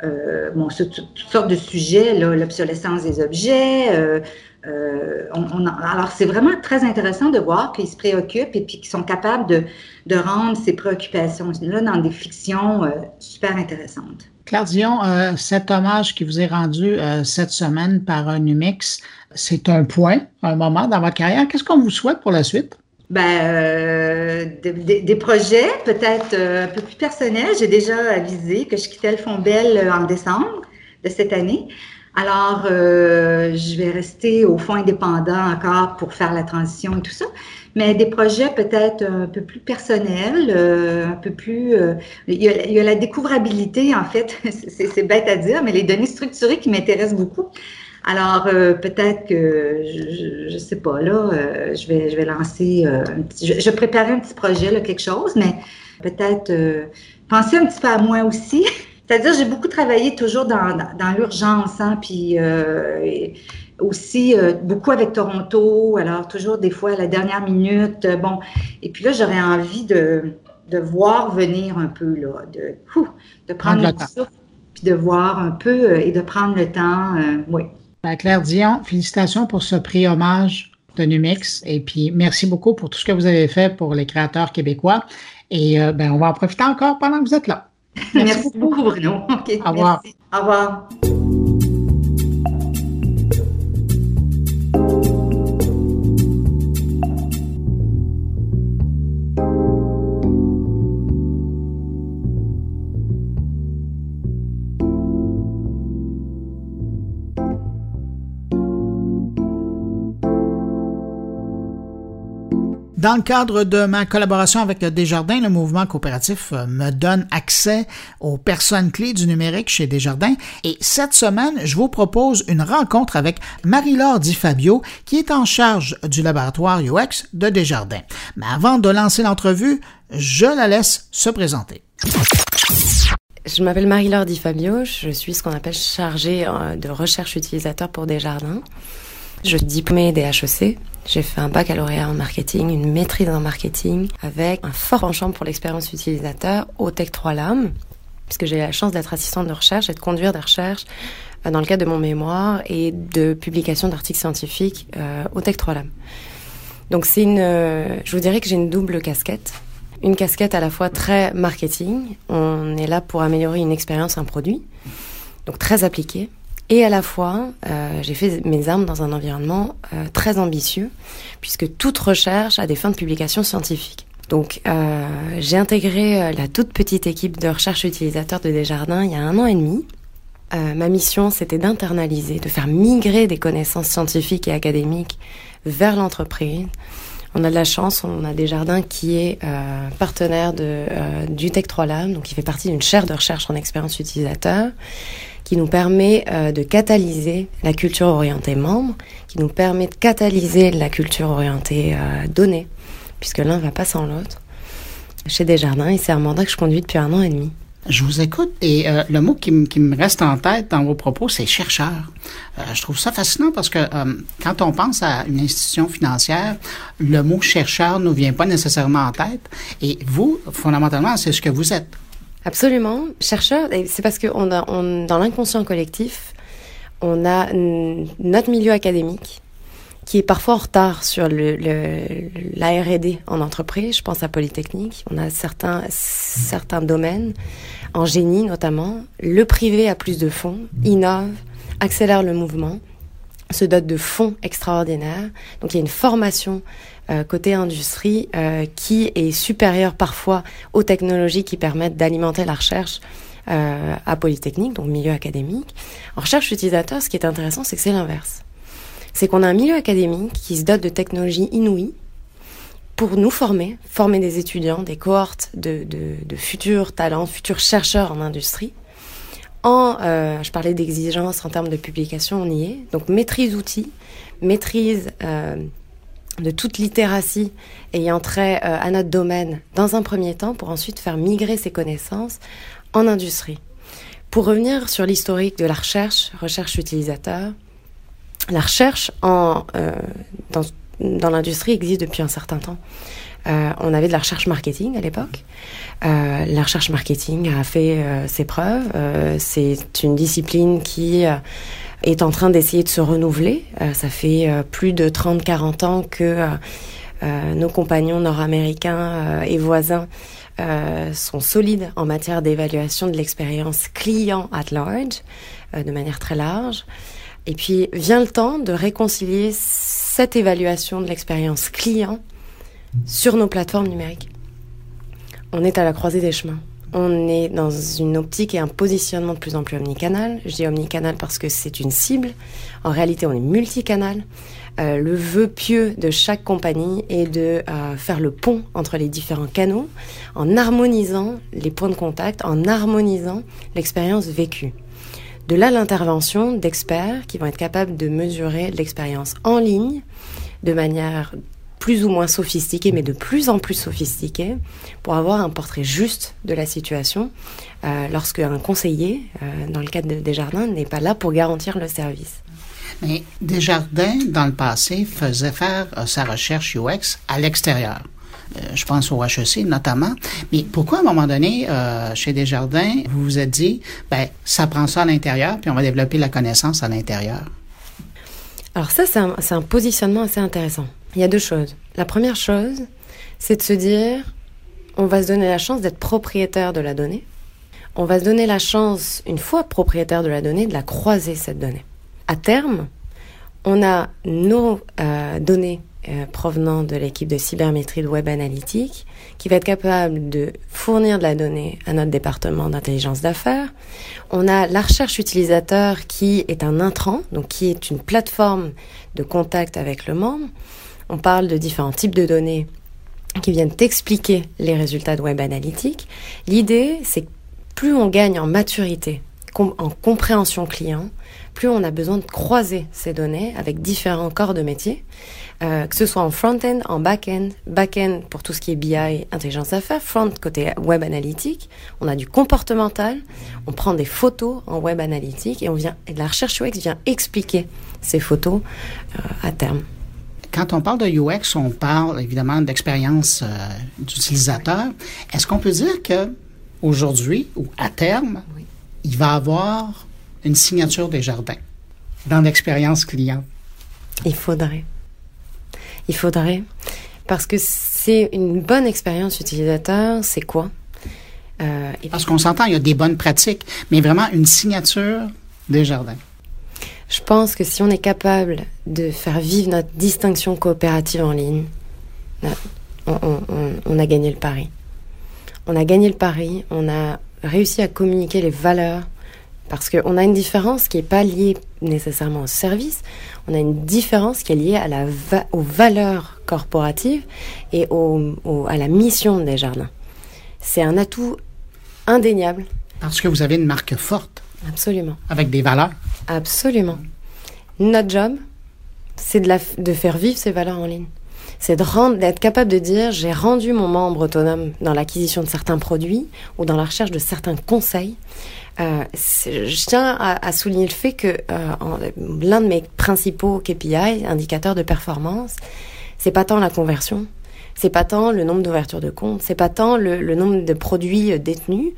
euh, bon, toutes sortes de sujets, l'obsolescence des objets. On, alors, c'est vraiment très intéressant de voir qu'ils se préoccupent et puis qu'ils sont capables de, de rendre ces préoccupations-là dans des fictions super intéressantes. Claire Dion, cet hommage qui vous est rendu cette semaine par un Numix, c'est un point, un moment dans votre carrière. Qu'est-ce qu'on vous souhaite pour la suite? Ben, euh, des, projets peut-être euh, un peu plus personnels. J'ai déjà avisé que je quittais le Fonds Bell euh, en décembre de cette année. Alors, je vais rester au Fonds indépendant encore pour faire la transition et tout ça. Mais des projets peut-être un peu plus personnels, un peu plus... Il y, a, il, y a, la découvrabilité, en fait, c'est bête à dire, mais les données structurées qui m'intéressent beaucoup. Alors, euh, peut-être que, je ne sais pas, là, euh, je, vais, je vais lancer, euh, je, je, un petit projet, là, quelque chose, mais peut-être penser un petit peu à moi aussi. C'est-à-dire, j'ai beaucoup travaillé toujours dans, dans, l'urgence, hein, puis aussi beaucoup avec Toronto, alors toujours des fois à la dernière minute, bon. Et puis là, j'aurais envie de, de voir venir un peu, là, de, de prendre le temps, puis de voir un peu et de prendre le temps, oui. Ben, Claire Dion, félicitations pour ce prix hommage de Numix et puis merci beaucoup pour tout ce que vous avez fait pour les créateurs québécois. Et euh, ben, on va en profiter encore pendant que vous êtes là. Merci, beaucoup, Bruno. Au revoir. Au revoir. Dans le cadre de ma collaboration avec Desjardins, le mouvement coopératif euh, me donne accès aux personnes clés du numérique chez Desjardins et cette semaine, je vous propose une rencontre avec Marie-Laure Di Fabio qui est en charge du laboratoire UX de Desjardins. Mais avant de lancer l'entrevue, je la laisse se présenter. Je m'appelle Marie-Laure Di Fabio, je suis ce qu'on appelle chargée euh, de recherche utilisateur pour Desjardins. Je suis diplômée des HEC. J'ai fait un baccalauréat en marketing, une maîtrise en marketing, avec un fort penchant pour l'expérience utilisateur au Tech 3 LAM, puisque j'ai la chance d'être assistante de recherche et de conduire des recherches euh, dans le cadre de mon mémoire et de publication d'articles scientifiques euh, au Tech 3 LAM. Donc c'est une, euh, je vous dirais que j'ai une double casquette. Une casquette à la fois très marketing, on est là pour améliorer une expérience, un produit, donc très appliqué, et à la fois, euh, j'ai fait mes armes dans un environnement euh, très ambitieux, puisque toute recherche a des fins de publication scientifique. Donc, euh, j'ai intégré la toute petite équipe de recherche utilisateur de Desjardins il y a un an et demi. Ma mission, c'était d'internaliser, de faire migrer des connaissances scientifiques et académiques vers l'entreprise. On a de la chance, on a Desjardins qui est partenaire du Tech 3 Lab, donc qui fait partie d'une chaire de recherche en expérience utilisateur qui nous permet euh, de catalyser la culture orientée membre, qui nous permet de catalyser la culture orientée euh, donnée, puisque l'un va pas sans l'autre. Chez Desjardins, et c'est un mandat que je conduis depuis un an et demi. Je vous écoute et euh, le mot qui, me reste en tête dans vos propos, c'est chercheur. Euh, je trouve ça fascinant parce que quand on pense à une institution financière, le mot chercheur ne nous vient pas nécessairement en tête. Et vous, fondamentalement, c'est ce que vous êtes. Absolument. Chercheur, c'est parce que dans l'inconscient collectif, on a notre milieu académique qui est parfois en retard sur le, le, la R&D en entreprise. Je pense à Polytechnique. On a certains, certains domaines, en génie notamment. Le privé a plus de fonds, innove, accélère le mouvement, se dote de fonds extraordinaires. Donc il y a une formation euh, côté industrie euh, qui est supérieur parfois aux technologies qui permettent d'alimenter la recherche euh, à Polytechnique, donc milieu académique. En recherche utilisateur, ce qui est intéressant, c'est que c'est l'inverse. C'est qu'on a un milieu académique qui se dote de technologies inouïes pour nous former, former des étudiants, des cohortes de, de, futurs talents, futurs chercheurs en industrie. En, je parlais d'exigence en termes de publication, on y est. Donc maîtrise outils, maîtrise de toute littératie ayant trait euh, à notre domaine dans un premier temps pour ensuite faire migrer ces connaissances en industrie. Pour revenir sur l'historique de la recherche, recherche utilisateur, la recherche en, euh, dans, l'industrie existe depuis un certain temps. Euh, on avait de la recherche marketing à l'époque. La recherche marketing a fait ses preuves. C'est une discipline qui est en train d'essayer de se renouveler. Euh, ça fait euh, plus de 30-40 ans que euh, nos compagnons nord-américains et voisins sont solides en matière d'évaluation de l'expérience client at large, de manière très large. Et puis vient le temps de réconcilier cette évaluation de l'expérience client sur nos plateformes numériques. On est à la croisée des chemins. On est dans une optique et un positionnement de plus en plus omnicanal. Je dis omnicanal parce que c'est une cible. En réalité, on est multicanal. Euh, le vœu pieux de chaque compagnie est de euh, faire le pont entre les différents canaux en harmonisant les points de contact, en harmonisant l'expérience vécue. De là l'intervention d'experts qui vont être capables de mesurer l'expérience en ligne de manière plus ou moins sophistiquée, mais de plus en plus sophistiquée, pour avoir un portrait juste de la situation, euh, lorsque un conseiller, euh, dans le cadre de Desjardins, n'est pas là pour garantir le service. Mais Desjardins, dans le passé, faisait faire euh, sa recherche UX à l'extérieur. Euh, je pense au HEC notamment. Mais pourquoi, à un moment donné, chez Desjardins, vous vous êtes dit, ben, ça prend ça à l'intérieur, puis on va développer la connaissance à l'intérieur? Alors ça, c'est un, un, positionnement assez intéressant. Il y a deux choses. La première chose, c'est de se dire, on va se donner la chance d'être propriétaire de la donnée. On va se donner la chance, une fois propriétaire de la donnée, de la croiser, cette donnée. À terme, on a nos euh, données euh, provenant de l'équipe de cybermétrie de Web Analytics qui va être capable de fournir de la donnée à notre département d'intelligence d'affaires. On a la recherche utilisateur qui est un intrant, donc qui est une plateforme de contact avec le membre. On parle de différents types de données qui viennent t'expliquer les résultats de web analytique. L'idée, c'est que plus on gagne en maturité, en compréhension client, plus on a besoin de croiser ces données avec différents corps de métier, euh, que ce soit en front-end, en back-end, back-end pour tout ce qui est BI, intelligence d'affaires, front côté web analytique, on a du comportemental, on prend des photos en web analytique et on vient, la recherche UX vient expliquer ces photos euh, à terme. Quand on parle de UX, on parle évidemment d'expérience euh, d'utilisateur. Est-ce qu'on peut dire que aujourd'hui ou à terme, il va avoir une signature des jardins dans l'expérience client? Il faudrait. Il faudrait. Parce que c'est une bonne expérience utilisateur, c'est quoi? Euh, Parce qu'on s'entend, il y a des bonnes pratiques, mais vraiment une signature des jardins. Je pense que si on est capable de faire vivre notre distinction coopérative en ligne, on, a gagné le pari. On a gagné le pari, on a réussi à communiquer les valeurs, parce qu'on a une différence qui n'est pas liée nécessairement au service, on a une différence qui est liée à la aux valeurs corporatives et à la mission des jardins. C'est un atout indéniable. Parce que vous avez une marque forte. Absolument. Avec des valeurs. Absolument. Notre job, c'est de, de faire vivre ces valeurs en ligne. C'est d'être capable de dire j'ai rendu mon membre autonome dans l'acquisition de certains produits ou dans la recherche de certains conseils. Euh, je tiens à, souligner le fait que euh, l'un de mes principaux KPI, indicateurs de performance, c'est pas tant la conversion, c'est pas tant le nombre d'ouvertures de comptes, c'est pas tant le, le nombre de produits détenus,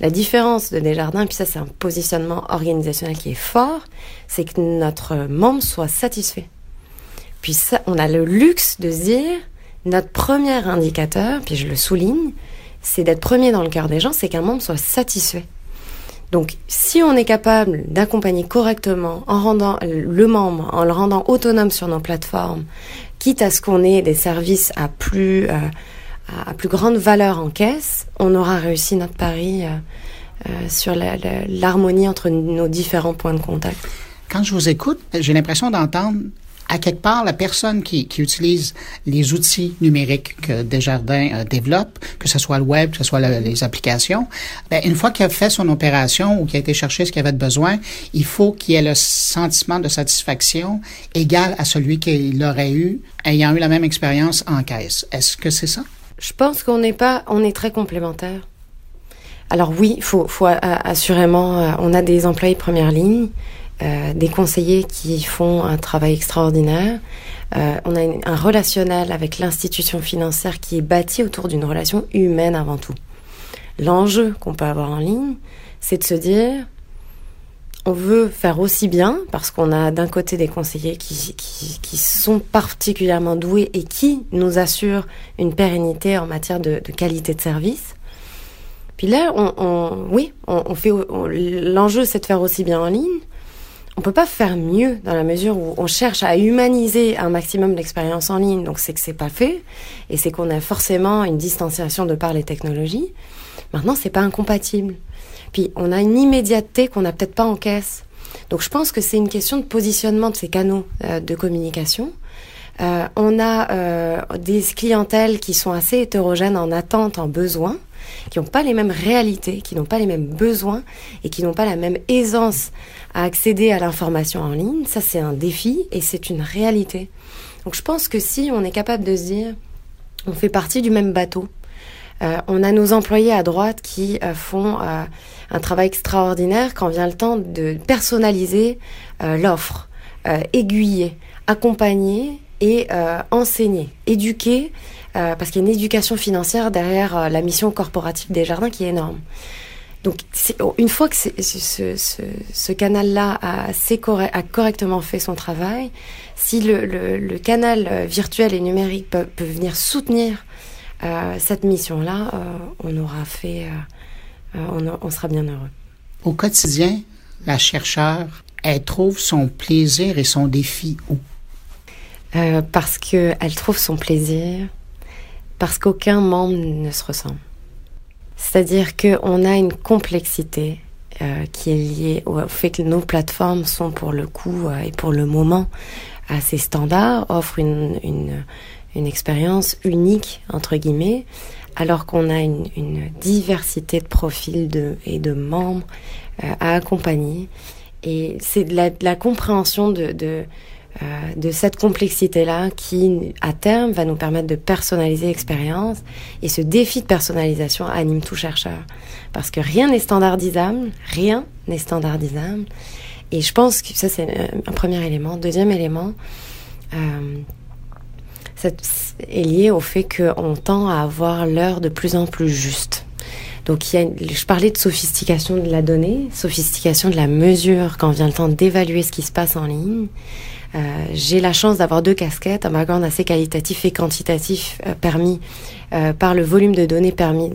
la différence de Desjardins, puis ça c'est un positionnement organisationnel qui est fort, c'est que notre membre soit satisfait. Puis ça, on a le luxe de se dire, notre premier indicateur, puis je le souligne, c'est d'être premier dans le cœur des gens, c'est qu'un membre soit satisfait. Donc, si on est capable d'accompagner correctement en rendant le membre, en le rendant autonome sur nos plateformes, quitte à ce qu'on ait des services à plus euh, à, plus grande valeur en caisse, on aura réussi notre pari euh, euh, sur l'harmonie entre nos différents points de contact. Quand je vous écoute, j'ai l'impression d'entendre à quelque part, la personne qui, utilise les outils numériques que Desjardins euh, développe, que ce soit le web, que ce soit les applications, ben, une fois qu'il a fait son opération ou qu'il a été chercher ce qu'il avait besoin, il faut qu'il ait le sentiment de satisfaction égal à celui qu'il aurait eu ayant eu la même expérience en caisse. Est-ce que c'est ça? Je pense qu'on n'est pas, on est très complémentaires. Alors oui, faut, faut assurément, euh, on a des employés première ligne, euh, des conseillers qui font un travail extraordinaire. Euh, on a un relationnel avec l'institution financière qui est bâti autour d'une relation humaine avant tout. L'enjeu qu'on peut avoir en ligne, c'est de se dire, on veut faire aussi bien parce qu'on a d'un côté des conseillers qui, qui, sont particulièrement doués et qui nous assurent une pérennité en matière de, qualité de service. Puis là, on, oui, on, fait l'enjeu, c'est de faire aussi bien en ligne. On peut pas faire mieux dans la mesure où on cherche à humaniser un maximum l'expérience en ligne. Donc c'est que c'est pas fait et c'est qu'on a forcément une distanciation de par les technologies. Maintenant, c'est pas incompatible. Puis on a une immédiateté qu'on n'a peut-être pas en caisse. Donc je pense que c'est une question de positionnement de ces canaux euh, de communication. Euh, on a euh, des clientèles qui sont assez hétérogènes en attente, en besoin, qui n'ont pas les mêmes réalités, qui n'ont pas les mêmes besoins et qui n'ont pas la même aisance à accéder à l'information en ligne. Ça, c'est un défi et c'est une réalité. Donc je pense que si on est capable de se dire, on fait partie du même bateau, on a nos employés à droite qui font un travail extraordinaire quand vient le temps de personnaliser l'offre, aiguiller, accompagner et enseigner, éduquer, parce qu'il y a une éducation financière derrière la mission corporative des jardins qui est énorme. Donc, une fois que ce, canal-là a, a, correctement fait son travail, si le, canal virtuel et numérique peut, peut venir soutenir euh, cette mission-là, euh, on aura fait, euh, on, sera bien heureux. Au quotidien, la chercheure, elle trouve son plaisir et son défi où? parce qu'elle trouve son plaisir, parce qu'aucun membre ne se ressemble. C'est-à-dire qu'on a une complexité qui est liée au fait que nos plateformes sont pour le coup et pour le moment assez standards, offrent une, une expérience unique, entre guillemets, alors qu'on a une, diversité de profils et de membres euh, à accompagner. Et c'est de la, compréhension euh, de cette complexité-là qui, à terme, va nous permettre de personnaliser l'expérience. Et ce défi de personnalisation anime tout chercheur. Parce que rien n'est standardisable, rien n'est standardisable. Et je pense que ça, c'est un premier élément. Deuxième élément, euh, est lié au fait qu'on tend à avoir l'heure de plus en plus juste. Donc, il y a, je parlais de sophistication de la donnée, sophistication de la mesure quand vient le temps d'évaluer ce qui se passe en ligne. Euh, j'ai la chance d'avoir deux casquettes, un background assez qualitatif et quantitatif euh, permis euh, par le volume de données permis,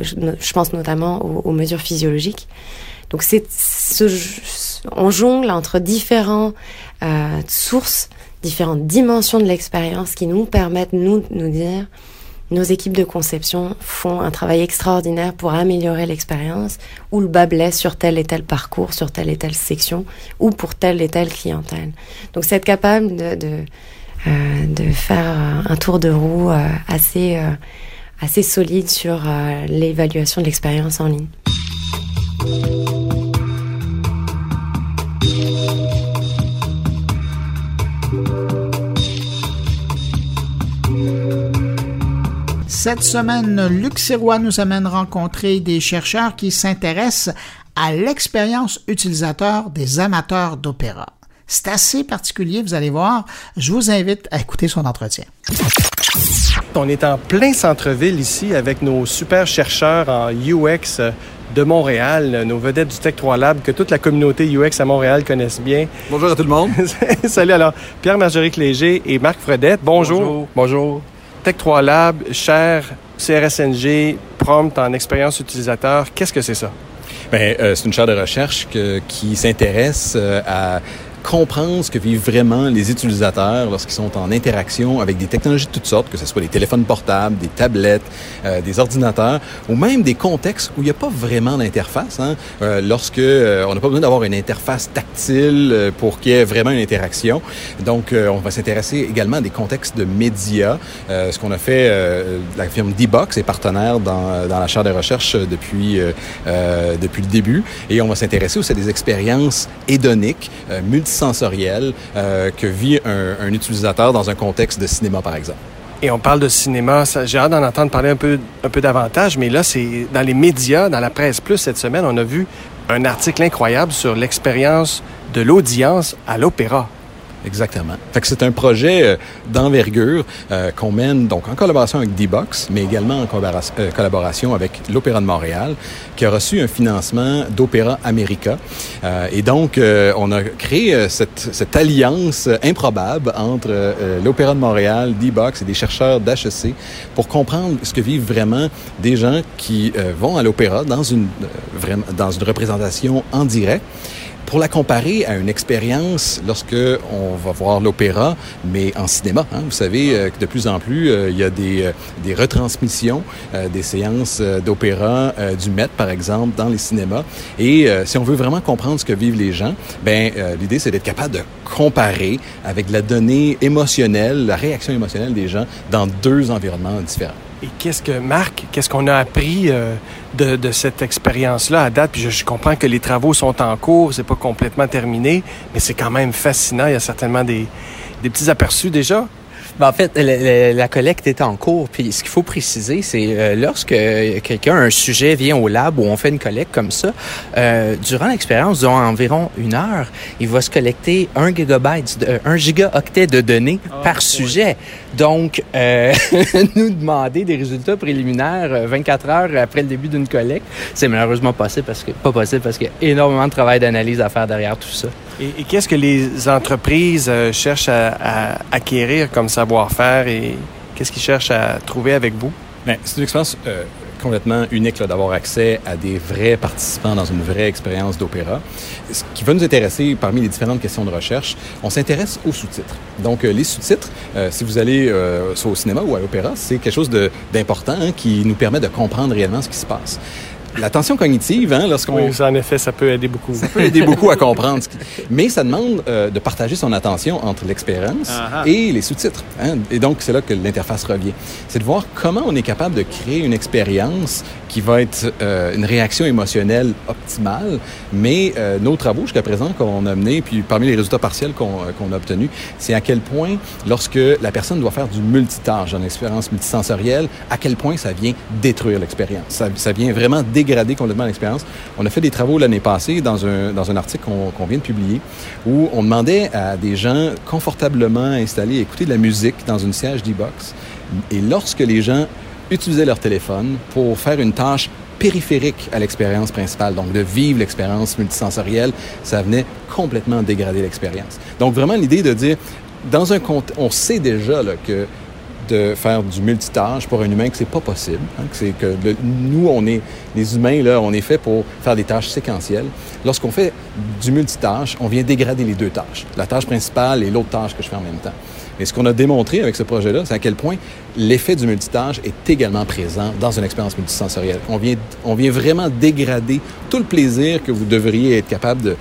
je, pense notamment aux, mesures physiologiques. Donc c'est ce, on jongle entre différentes euh, sources différentes dimensions de l'expérience qui nous permettent, nous, de nous dire, nos équipes de conception font un travail extraordinaire pour améliorer l'expérience, ou le bas blesse sur tel et tel parcours, sur telle et telle section, ou pour telle et telle clientèle. Donc, c'est être capable de, de, euh, de, faire un tour de roue euh, assez, euh, assez solide sur euh, l'évaluation de l'expérience en ligne. Cette semaine, Luc Sirois nous amène rencontrer des chercheurs qui s'intéressent à l'expérience utilisateur des amateurs d'opéra. C'est assez particulier, vous allez voir. Je vous invite à écouter son entretien. On est en plein centre-ville ici avec nos super chercheurs en UX de Montréal, nos vedettes du Tech 3 Lab que toute la communauté UX à Montréal connaisse bien. Bonjour à tout le monde. Salut alors, Pierre-Marjorie Léger et Marc Fredette. Bonjour. Bonjour. Bonjour. Tech 3 Lab, cher CRSNG, prompt en expérience utilisateur, qu'est-ce que c'est ça? Bien, euh, c'est une chaire de recherche que, qui s'intéresse euh, à comprendre ce que vivent vraiment les utilisateurs lorsqu'ils sont en interaction avec des technologies de toutes sortes, que ce soit des téléphones portables, des tablettes, euh, des ordinateurs, ou même des contextes où il n'y a pas vraiment d'interface. Hein, euh, lorsque euh, on n'a pas besoin d'avoir une interface tactile euh, pour qu'il y ait vraiment une interaction. Donc, euh, on va s'intéresser également à des contextes de médias. ce qu'on a fait, la firme D-Box est partenaire dans, dans la chaire de recherche depuis depuis le début, et on va s'intéresser aussi à des expériences hédoniques, multi sensoriel euh, que vit un, un, utilisateur dans un contexte de cinéma, par exemple. Et on parle de cinéma, j'ai hâte d'en entendre parler un peu, un peu davantage, mais là, c'est dans les médias, dans la presse plus cette semaine, on a vu un article incroyable sur l'expérience de l'audience à l'opéra. Exactement. Fait que c'est un projet euh, d'envergure euh, qu'on mène donc en collaboration avec D-Box, mais également en collaboration, euh, collaboration avec l'Opéra de Montréal, qui a reçu un financement d'Opéra America. Euh, et donc, on a créé cette, cette, alliance improbable entre l'Opéra de Montréal, D-Box et des chercheurs d'HEC pour comprendre ce que vivent vraiment des gens qui vont à l'opéra dans une, dans une représentation en direct pour la comparer à une expérience lorsque on va voir l'opéra, mais en cinéma. Hein, vous savez euh, que de plus en plus, euh, il y a des, euh, des retransmissions des séances d'opéra du Met, par exemple, dans les cinémas. Et si on veut vraiment comprendre ce que vivent les gens, ben l'idée c'est d'être capable de comparer avec la donnée émotionnelle, la réaction émotionnelle des gens dans deux environnements différents. Et qu'est-ce que, Marc, qu'est-ce qu'on a appris euh, de, cette expérience-là à date? Puis je, comprends que les travaux sont en cours, c'est pas complètement terminé, mais c'est quand même fascinant. Il y a certainement des petits aperçus déjà. Ben, en fait, la, la, collecte est en cours. Puis ce qu'il faut préciser, c'est euh, lorsque quelqu'un, un sujet vient au lab où on fait une collecte comme ça, euh, durant l'expérience, durant environ une heure, il va se collecter un gigabyte, de, un gigaoctet de données oh, par sujet. Donc, euh, nous demander des résultats préliminaires 24 euh, heures après le début d'une collecte, c'est malheureusement possible parce que, pas possible parce qu'il y a énormément de travail d'analyse à faire derrière tout ça. Et, qu'est-ce que les entreprises euh, cherchent à, acquérir comme savoir-faire et qu'est-ce qu'ils cherchent à trouver avec vous? Bien, c'est une expérience euh, complètement unique d'avoir accès à des vrais participants dans une vraie expérience d'opéra. Ce qui va nous intéresser parmi les différentes questions de recherche, on s'intéresse aux sous-titres. Donc, euh, les sous-titres, si vous allez soit au cinéma ou à l'opéra, c'est quelque chose d'important hein, qui nous permet de comprendre réellement ce qui se passe la tension cognitive, hein, lorsqu'on... Oui, ça, en effet, ça peut aider beaucoup. Ça peut aider beaucoup à comprendre. Mais ça demande euh, de partager son attention entre l'expérience et les sous-titres. hein. Et donc, c'est là que l'interface revient. C'est de voir comment on est capable de créer une expérience qui va être euh, une réaction émotionnelle optimale. Mais euh, nos travaux jusqu'à présent qu'on a menés, puis parmi les résultats partiels qu'on euh, qu'on a obtenus, c'est à quel point, lorsque la personne doit faire du multitâche dans l'expérience multisensorielle, à quel point ça vient détruire l'expérience. Ça, ça vient vraiment complètement l'expérience. On a fait des travaux l'année passée dans un, dans un article qu'on vient de publier où on demandait à des gens confortablement installés écouter de la musique dans une siège d'e-box. Et lorsque les gens utilisaient leur téléphone pour faire une tâche périphérique à l'expérience principale, donc de vivre l'expérience multisensorielle, ça venait complètement dégrader l'expérience. Donc vraiment l'idée de dire, dans un on sait déjà que de faire du multitâche pour un humain que c'est pas possible. hein, c'est que nous, on est les humains là, on est fait pour faire des tâches séquentielles. Lorsqu'on fait du multitâche, on vient dégrader les deux tâches, la tâche principale et l'autre tâche que je fais en même temps. Et ce qu'on a démontré avec ce projet-là, c'est à quel point l'effet du multitâche est également présent dans une expérience multisensorielle. On vient, on vient vraiment dégrader tout le plaisir que vous devriez être capable de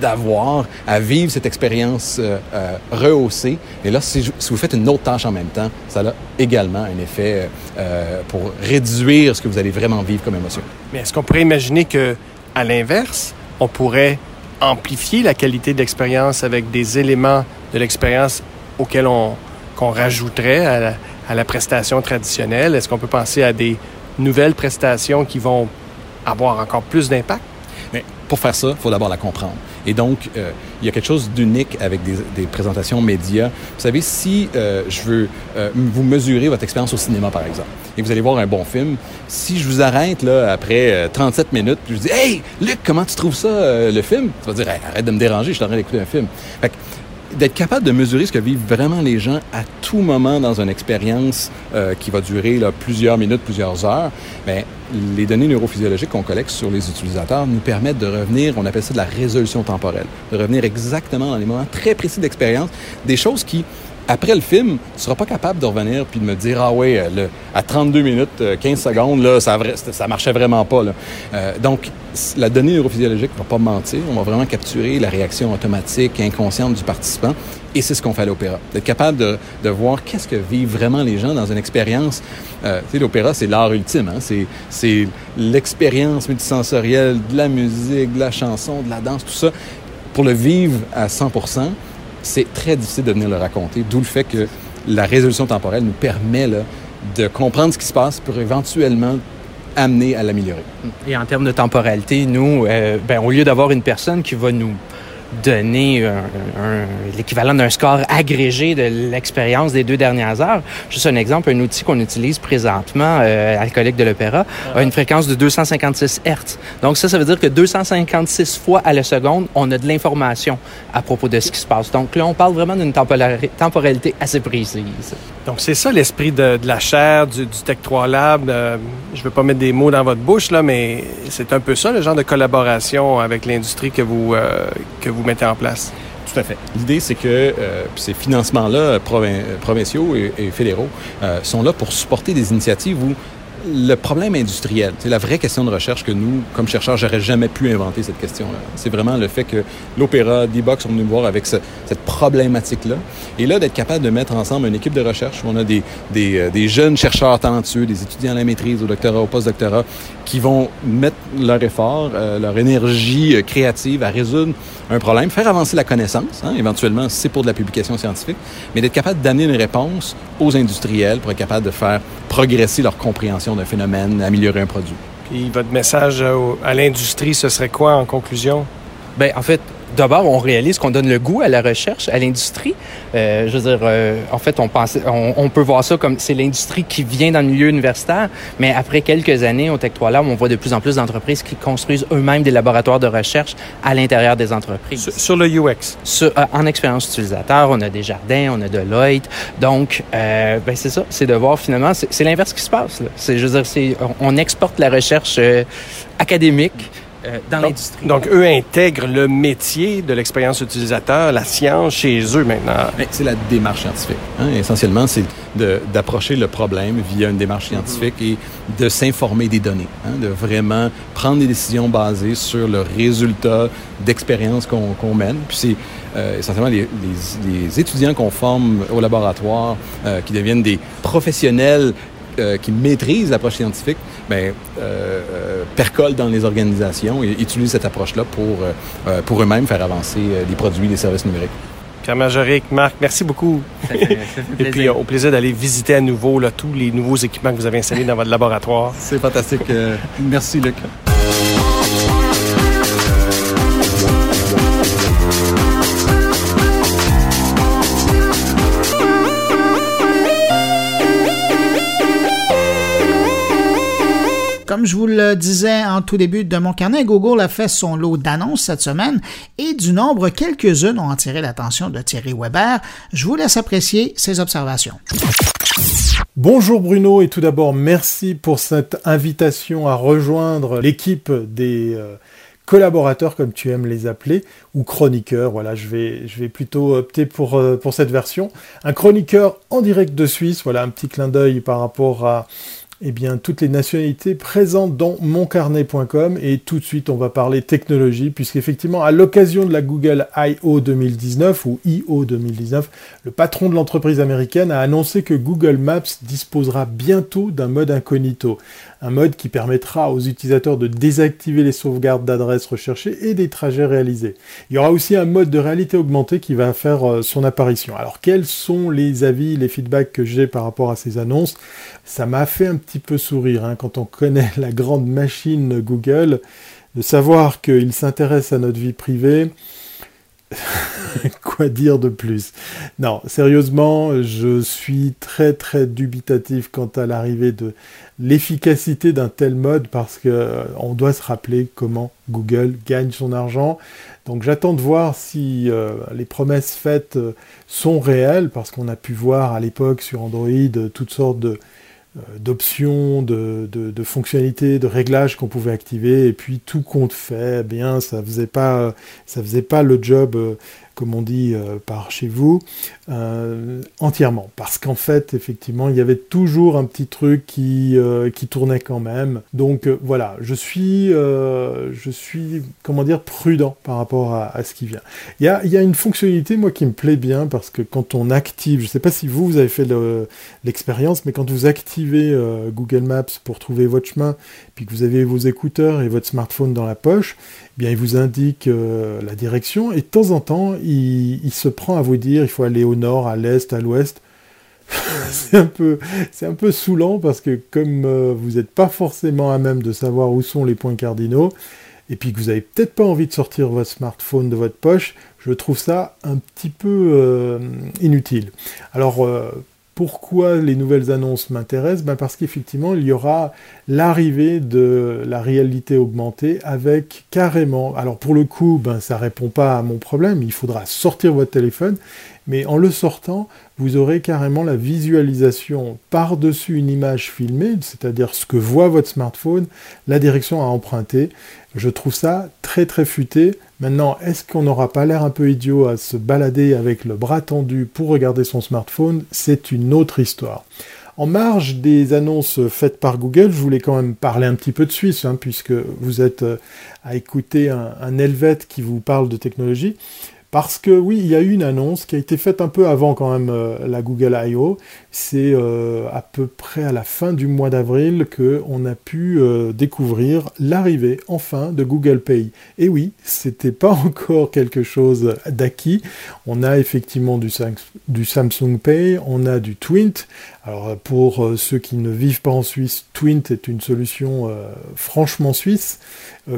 d'avoir à vivre cette expérience euh, euh, rehaussée. Et là, si, vous faites une autre tâche en même temps, ça a également un effet euh, pour réduire ce que vous allez vraiment vivre comme émotion. Mais est-ce qu'on pourrait imaginer que, à l'inverse, on pourrait amplifier la qualité de l'expérience avec des éléments de l'expérience auxquels on qu'on rajouterait à la, à la prestation traditionnelle? Est-ce qu'on peut penser à des nouvelles prestations qui vont avoir encore plus d'impact? Mais pour faire ça, il faut d'abord la comprendre. Et donc, euh, il y a quelque chose d'unique avec des, des présentations médias. Vous savez, si euh, je veux euh, vous mesurer votre expérience au cinéma, par exemple, et vous allez voir un bon film, si je vous arrête là après euh, 37 minutes, puis je dis Hey, Luc, comment tu trouves ça, euh, le film Tu vas dire Arrête de me déranger, je suis en train d'écouter un film. Fait que, d'être capable de mesurer ce que vivent vraiment les gens à tout moment dans une expérience euh, qui va durer plusieurs minutes, plusieurs heures, bien, les données neurophysiologiques qu'on collecte sur les utilisateurs nous permettent de revenir, on appelle ça de la résolution temporelle, de revenir exactement dans les moments très précis d'expérience, des choses qui, après le film, tu seras pas capable de revenir puis de me dire, ah ouais, euh, le- à 32 minutes, euh, 15 secondes, là, ça, ça marchait vraiment pas. Euh, donc, la donnée neurophysiologique ne va pas mentir. On va vraiment capturer la réaction automatique, inconsciente du participant. Et c'est ce qu'on fait à l'opéra. D'être capable de, de voir qu'est-ce que vivent vraiment les gens dans une expérience. Euh, tu sais, l'opéra, c'est l'art ultime. Hein? C'est, c'est l'expérience multisensorielle de la musique, de la chanson, de la danse, tout ça. Pour le vivre à 100 c'est très difficile de venir le raconter, d'où le fait que la résolution temporelle nous permet de comprendre ce qui se passe pour éventuellement amener à l'améliorer. Et en termes de temporalité, nous, euh, ben, au lieu d'avoir une personne qui va nous donner l'équivalent d'un score agrégé de l'expérience des deux dernières heures. Juste un exemple, un outil qu'on utilise présentement euh, collecte de l'opéra a une fréquence de 256 Hertz. Donc ça, ça veut dire que 256 fois à la seconde, on a de l'information à propos de ce qui se passe. Donc là, on parle vraiment d'une tempora- temporalité assez précise. Donc, c'est ça l'esprit de, la chaire, du, du Tech 3 Lab. Euh, je ne veux pas mettre des mots dans votre bouche, là, mais c'est un peu ça, le genre de collaboration avec l'industrie que vous, euh, que vous mettez en place? Tout à fait. L'idée, c'est que euh, ces financements-là, euh, provinciaux et, et fédéraux, euh, sont là pour supporter des initiatives où le problème industriel, c'est la vraie question de recherche que nous, comme chercheurs, j'aurais jamais pu inventer cette question-là. C'est vraiment le fait que l'opéra, D-Box sont venus voir avec ce- cette problématique-là. Et là, d'être capable de mettre ensemble une équipe de recherche où on a des, des, euh, jeunes chercheurs talentueux, des étudiants à la maîtrise, au doctorat, au post-doctorat, qui vont mettre leur effort, euh, leur énergie euh, créative à résoudre un problème, faire avancer la connaissance, hein, éventuellement, c'est pour de la publication scientifique, mais d'être capable d'amener une réponse aux industriels pour être capable de faire progresser leur compréhension d'un phénomène, améliorer un produit. Puis votre message au- à l'industrie, ce serait quoi en conclusion? Ben, en fait, d'abord, on réalise qu'on donne le goût à la recherche, à l'industrie. Euh, je veux dire, euh, en fait, on, pense, on, on peut voir ça comme c'est l'industrie qui vient dans le milieu universitaire, mais après quelques années au Tech 3 Lab, on voit de plus en plus d'entreprises qui construisent eux-mêmes des laboratoires de recherche à l'intérieur des entreprises. Sur, sur le UX. Sur- euh, en expérience utilisateur, on a des jardins, on a Deloitte. Donc, euh, ben c'est ça, c'est de voir finalement, c'est l'inverse qui se passe. là. Je veux dire, on, on exporte la recherche euh, académique euh, dans l'industrie. Donc, eux intègrent le métier de l'expérience utilisateur, la science chez eux maintenant. C'est la démarche scientifique. Hein. Essentiellement, c'est d'approcher le problème via une démarche scientifique et de s'informer des données, hein, de vraiment prendre des décisions basées sur le résultat d'expériences qu'on mène. Puis c'est euh, essentiellement les, les, étudiants qu'on forme au laboratoire euh, qui deviennent des professionnels euh, qui maîtrisent l'approche scientifique, ben, euh, euh, percolent dans les organisations et utilisent cette approche-là pour, euh, pour eux-mêmes faire avancer les produits, les services numériques. Pierre Majoric, Marc, merci beaucoup. Et puis au plaisir d'aller visiter à nouveau là, tous les nouveaux équipements que vous avez installés dans votre laboratoire. C'est fantastique. merci Luc. Comme je vous le disais en tout début de mon carnet, Google a fait son lot d'annonces cette semaine et du nombre, quelques-unes ont attiré l'attention de Thierry Weber. Je vous laisse apprécier ses observations. Bonjour Bruno et tout d'abord merci pour cette invitation à rejoindre l'équipe des euh, collaborateurs comme tu aimes les appeler ou chroniqueurs. Voilà, je vais, je vais plutôt opter pour, euh, pour cette version. Un chroniqueur en direct de Suisse. Voilà un petit clin d'œil par rapport à eh bien, toutes les nationalités présentes dans moncarnet.com et tout de suite on va parler technologie puisqu'effectivement à l'occasion de la Google I.O. 2019 ou I.O. 2019, le patron de l'entreprise américaine a annoncé que Google Maps disposera bientôt d'un mode incognito un mode qui permettra aux utilisateurs de désactiver les sauvegardes d'adresses recherchées et des trajets réalisés. Il y aura aussi un mode de réalité augmentée qui va faire euh, son apparition. Alors quels sont les avis, les feedbacks que j'ai par rapport à ces annonces? Ça m'a fait un petit peu sourire hein, quand on connaît la grande machine Google, de savoir qu'il s'intéresse à notre vie privée. Quoi dire de plus? Non, sérieusement, je suis très très dubitatif quant à l'arrivée de l'efficacité d'un tel mode parce que euh, on doit se rappeler comment Google gagne son argent. Donc j'attends de voir si euh, les promesses faites euh, sont réelles parce qu'on a pu voir à l'époque sur Android toutes sortes de d'options, de, de, fonctionnalités, de réglages qu'on pouvait activer, et puis tout compte fait, eh bien ça faisait pas, ça faisait pas le job comme on dit euh, par chez vous, euh, entièrement. Parce qu'en fait, effectivement, il y avait toujours un petit truc qui, euh, qui tournait quand même. Donc voilà, je suis, je suis, comment dire, prudent par rapport à, ce qui vient. Il y a, y a, une fonctionnalité, moi, qui me plaît bien, parce que quand on active, je ne sais pas si vous, vous avez fait l'expérience, mais quand vous activez Google Maps pour trouver votre chemin, puis que vous avez vos écouteurs et votre smartphone dans la poche, eh bien, il vous indique la direction, et de temps en temps, il, se prend à vous dire il faut aller au nord, à l'est, à l'ouest. c'est un peu, c'est un peu saoulant parce que comme euh, vous n'êtes pas forcément à même de savoir où sont les points cardinaux, et puis que vous n'avez peut-être pas envie de sortir votre smartphone de votre poche, je trouve ça un petit peu euh, inutile. Alors euh, pourquoi les nouvelles annonces m'intéressent ben Parce qu'effectivement, il y aura l'arrivée de la réalité augmentée avec carrément... Alors pour le coup, ben, ça ne répond pas à mon problème, il faudra sortir votre téléphone, mais en le sortant, vous aurez carrément la visualisation par-dessus une image filmée, c'est-à-dire ce que voit votre smartphone, la direction à emprunter. Je trouve ça très très futé. Maintenant, est-ce qu'on n'aura pas l'air un peu idiot à se balader avec le bras tendu pour regarder son smartphone? C'est une autre histoire. En marge des annonces faites par Google, je voulais quand même parler un petit peu de Suisse, hein, puisque vous êtes euh, à écouter un, un Helvète qui vous parle de technologie. Parce que oui, il y a eu une annonce qui a été faite un peu avant quand même euh, la Google I.O. C'est euh, à peu près à la fin du mois d'avril qu'on a pu euh, découvrir l'arrivée enfin de Google Pay. Et oui, c'était pas encore quelque chose d'acquis. On a effectivement du, du, Samsung Pay, on a du Twint. Alors pour ceux qui ne vivent pas en Suisse, Twint est une solution franchement suisse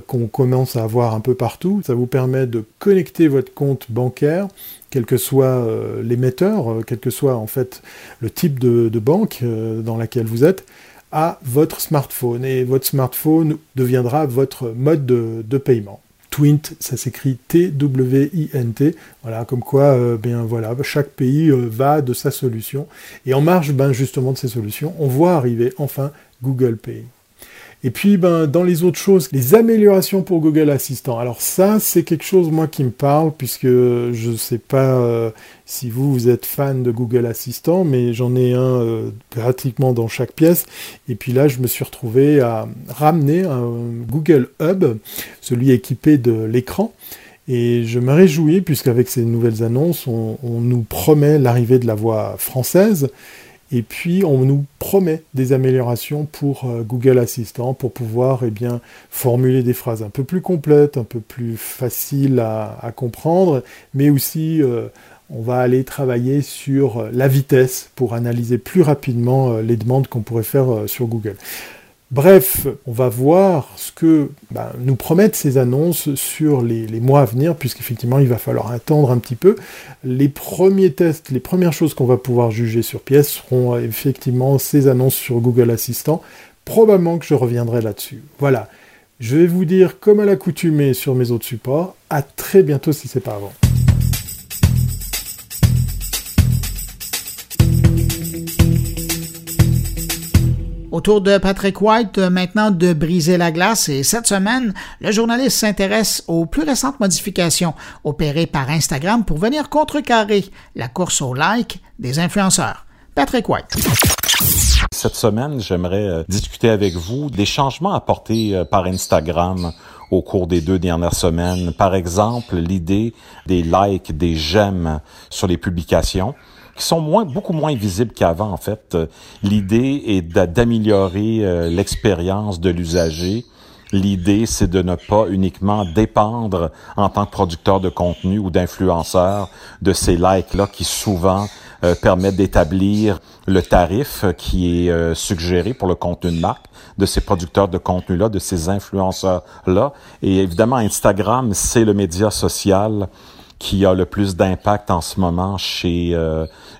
qu'on commence à avoir un peu partout. Ça vous permet de connecter votre compte bancaire, quel que soit euh, l'émetteur, euh, quel que soit en fait le type de, banque euh, dans laquelle vous êtes, à votre smartphone. Et votre smartphone deviendra votre mode de, paiement. Twint, ça s'écrit T-W-I-N-T. Voilà, comme quoi, bien voilà, chaque pays va de sa solution. Et en marge, ben, justement, de ces solutions, on voit arriver enfin Google Pay. Et puis, ben, dans les autres choses, les améliorations pour Google Assistant. Alors ça, c'est quelque chose, moi, qui me parle, puisque je ne sais pas euh, si vous, vous êtes fan de Google Assistant, mais j'en ai un euh, pratiquement dans chaque pièce. Et puis là, je me suis retrouvé à ramener un Google Hub, celui équipé de l'écran. Et je me réjouis, puisqu'avec ces nouvelles annonces, on nous promet l'arrivée de la voix française. Et puis, on nous promet des améliorations pour euh, Google Assistant pour pouvoir eh bien, formuler des phrases un peu plus complètes, un peu plus faciles à, comprendre, mais aussi euh, on va aller travailler sur euh, la vitesse pour analyser plus rapidement les demandes qu'on pourrait faire sur Google. Bref, on va voir ce que bah, nous promettent ces annonces sur les, mois à venir, puisqu'effectivement, il va falloir attendre un petit peu. Les premiers tests, les premières choses qu'on va pouvoir juger sur pièce seront effectivement ces annonces sur Google Assistant. Probablement que je reviendrai là-dessus. Voilà. Je vais vous dire, comme à l'accoutumée sur mes autres supports, à très bientôt si c'est pas avant. Autour de Patrick White, euh, maintenant de briser la glace, et cette semaine, le journaliste s'intéresse aux plus récentes modifications opérées par Instagram pour venir contrecarrer la course au like des influenceurs. Patrick White. Cette semaine, j'aimerais euh, discuter avec vous des changements apportés euh, par Instagram au cours des deux dernières semaines. Par exemple, l'idée des likes, des j'aime sur les publications qui sont moins, beaucoup moins visibles qu'avant, en fait. Euh, l'idée est d'améliorer euh, l'expérience de l'usager. L'idée, c'est de ne pas uniquement dépendre en tant que producteur de contenu ou d'influenceur de ces likes-là qui souvent euh, permettent d'établir le tarif qui est suggéré pour le contenu de marque de ces producteurs de contenu-là, de ces influenceurs-là. Et évidemment, Instagram, c'est le média social qui a le plus d'impact en ce moment chez,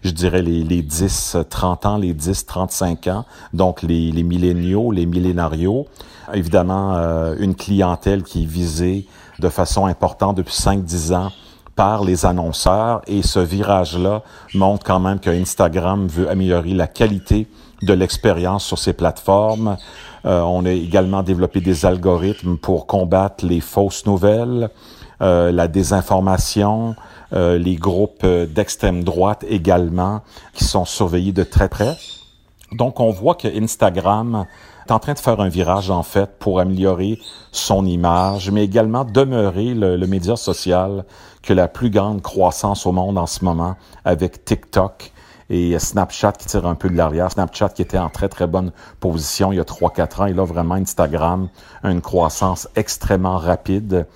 je dirais, les, les 10, 30 ans, les 10, 35 ans, donc les, les milléniaux, les millénarios. Évidemment, euh, une clientèle qui est visée de façon importante depuis 5-10 ans par les annonceurs et ce virage-là montre quand même que Instagram veut améliorer la qualité de l'expérience sur ses plateformes. Euh, on a également développé des algorithmes pour combattre les fausses nouvelles, euh, la désinformation, euh, les groupes euh, d'extrême droite également qui sont surveillés de très près. Donc on voit que Instagram est en train de faire un virage en fait pour améliorer son image, mais également demeurer le, le média social que la plus grande croissance au monde en ce moment avec TikTok et Snapchat qui tire un peu de l'arrière. Snapchat qui était en très très bonne position il y a 3-4 ans et là vraiment Instagram a une croissance extrêmement rapide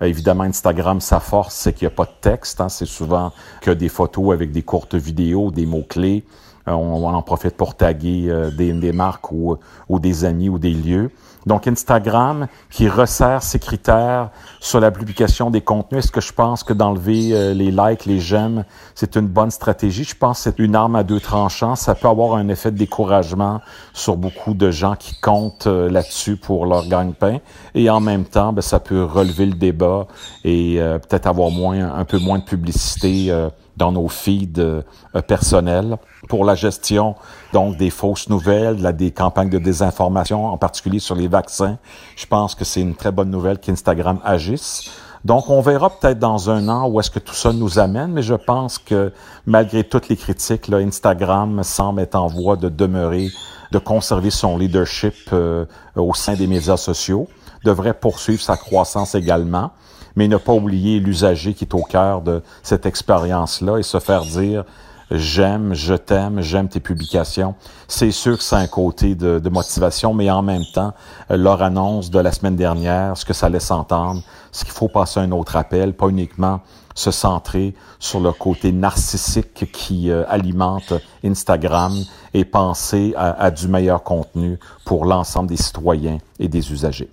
évidemment, Instagram, sa force, c'est qu'il n'y a pas de texte. Hein. C'est souvent que des photos avec des courtes vidéos, des mots-clés. Euh, on, en profite pour taguer euh, des, marques ou, des amis ou des lieux. Donc Instagram qui resserre ses critères sur la publication des contenus. Est-ce que je pense que d'enlever euh, les likes, les j'aime, c'est une bonne stratégie? Je pense que c'est une arme à deux tranchants. Ça peut avoir un effet de découragement sur beaucoup de gens qui comptent euh, là-dessus pour leur gagne-pain. Et en même temps, ben, ça peut relever le débat et euh, peut-être avoir moins, un peu moins de publicité dans nos feeds euh, personnels pour la gestion donc des fausses nouvelles, la, des campagnes de désinformation, en particulier sur les vaccins. Je pense que c'est une très bonne nouvelle qu'Instagram agisse. Donc, on verra peut-être dans un an où est-ce que tout ça nous amène, mais je pense que malgré toutes les critiques, là, Instagram semble être en voie de demeurer, de conserver son leadership euh, au sein des médias sociaux, devrait poursuivre sa croissance également mais ne pas oublier l'usager qui est au cœur de cette expérience-là et se faire dire j'aime, je t'aime, j'aime tes publications. C'est sûr que c'est un côté de, motivation, mais en même temps, leur annonce de la semaine dernière, ce que ça laisse entendre, c'est qu'il faut passer un autre appel, pas uniquement se centrer sur le côté narcissique qui euh, alimente Instagram et penser à du meilleur contenu pour l'ensemble des citoyens et des usagers.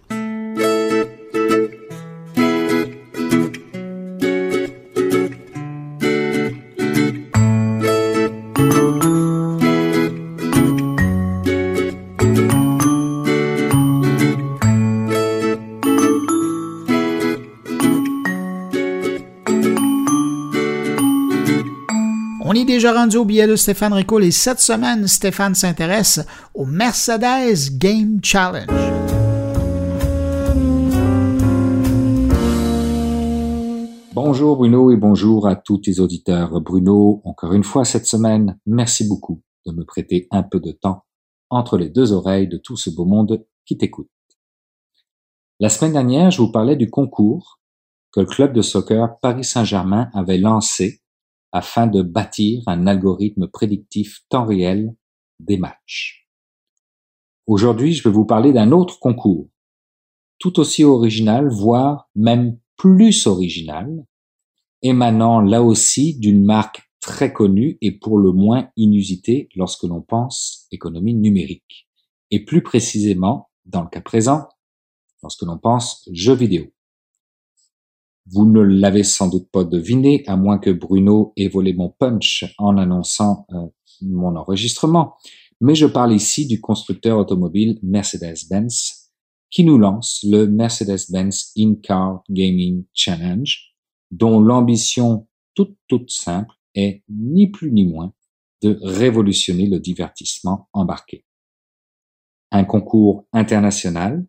au billet de Stéphane Ricoul et cette semaine, Stéphane s'intéresse au Mercedes Game Challenge. Bonjour Bruno et bonjour à tous tes auditeurs. Bruno, encore une fois cette semaine, merci beaucoup de me prêter un peu de temps entre les deux oreilles de tout ce beau monde qui t'écoute. La semaine dernière, je vous parlais du concours que le club de soccer Paris Saint-Germain avait lancé afin de bâtir un algorithme prédictif temps réel des matchs. Aujourd'hui, je vais vous parler d'un autre concours, tout aussi original, voire même plus original, émanant là aussi d'une marque très connue et pour le moins inusitée lorsque l'on pense économie numérique, et plus précisément, dans le cas présent, lorsque l'on pense jeux vidéo. Vous ne l'avez sans doute pas deviné, à moins que Bruno ait volé mon punch en annonçant euh, mon enregistrement, mais je parle ici du constructeur automobile Mercedes-Benz qui nous lance le Mercedes-Benz In-Car Gaming Challenge, dont l'ambition toute toute simple est ni plus ni moins de révolutionner le divertissement embarqué. Un concours international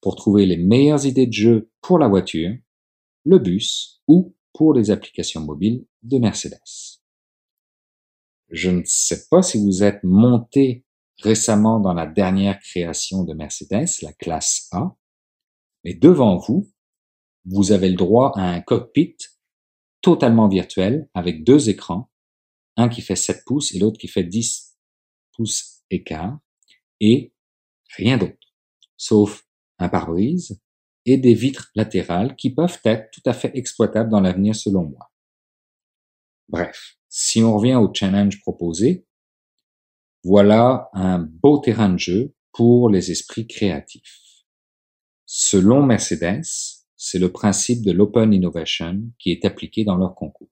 pour trouver les meilleures idées de jeu pour la voiture le bus ou pour les applications mobiles de Mercedes. Je ne sais pas si vous êtes monté récemment dans la dernière création de Mercedes, la classe A, mais devant vous, vous avez le droit à un cockpit totalement virtuel avec deux écrans, un qui fait 7 pouces et l'autre qui fait 10 pouces écart, et rien d'autre, sauf un pare-brise, et des vitres latérales qui peuvent être tout à fait exploitables dans l'avenir selon moi. Bref, si on revient au challenge proposé, voilà un beau terrain de jeu pour les esprits créatifs. Selon Mercedes, c'est le principe de l'open innovation qui est appliqué dans leur concours.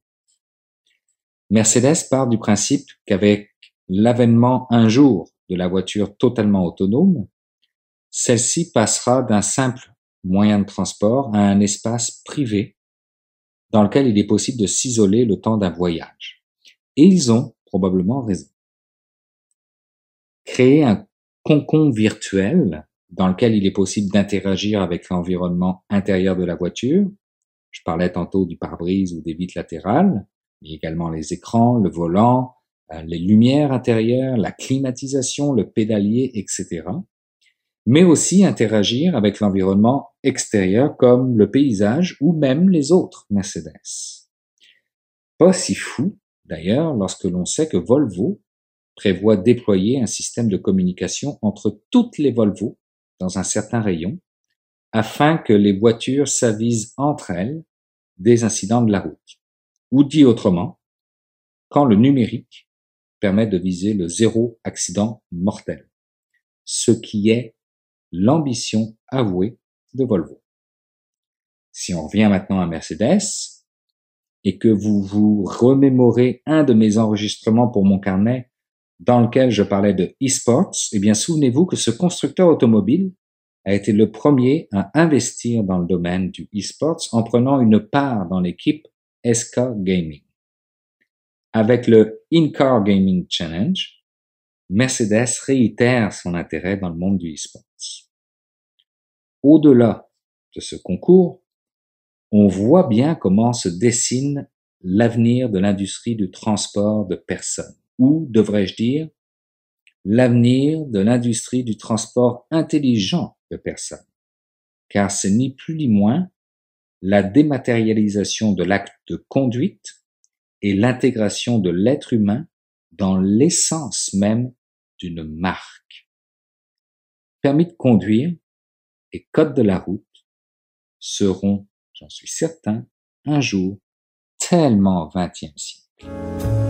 Mercedes part du principe qu'avec l'avènement un jour de la voiture totalement autonome, celle-ci passera d'un simple moyen de transport à un espace privé dans lequel il est possible de s'isoler le temps d'un voyage. Et ils ont probablement raison. Créer un concon virtuel dans lequel il est possible d'interagir avec l'environnement intérieur de la voiture. Je parlais tantôt du pare-brise ou des vitres latérales, mais également les écrans, le volant, euh, les lumières intérieures, la climatisation, le pédalier, etc mais aussi interagir avec l'environnement extérieur comme le paysage ou même les autres Mercedes. Pas si fou, d'ailleurs, lorsque l'on sait que Volvo prévoit déployer un système de communication entre toutes les Volvo dans un certain rayon, afin que les voitures s'avisent entre elles des incidents de la route. Ou dit autrement, quand le numérique permet de viser le zéro accident mortel, ce qui est l'ambition avouée de Volvo. Si on revient maintenant à Mercedes et que vous vous remémorez un de mes enregistrements pour mon carnet dans lequel je parlais de e-sports, eh bien souvenez-vous que ce constructeur automobile a été le premier à investir dans le domaine du e-sports en prenant une part dans l'équipe SK Gaming. Avec le In-Car Gaming Challenge, Mercedes réitère son intérêt dans le monde du e-sports. Au-delà de ce concours, on voit bien comment se dessine l'avenir de l'industrie du transport de personnes, ou devrais-je dire, l'avenir de l'industrie du transport intelligent de personnes, car c'est ni plus ni moins la dématérialisation de l'acte de conduite et l'intégration de l'être humain dans l'essence même d'une marque. Permis de conduire et code de la route seront, j'en suis certain, un jour tellement vingtième siècle.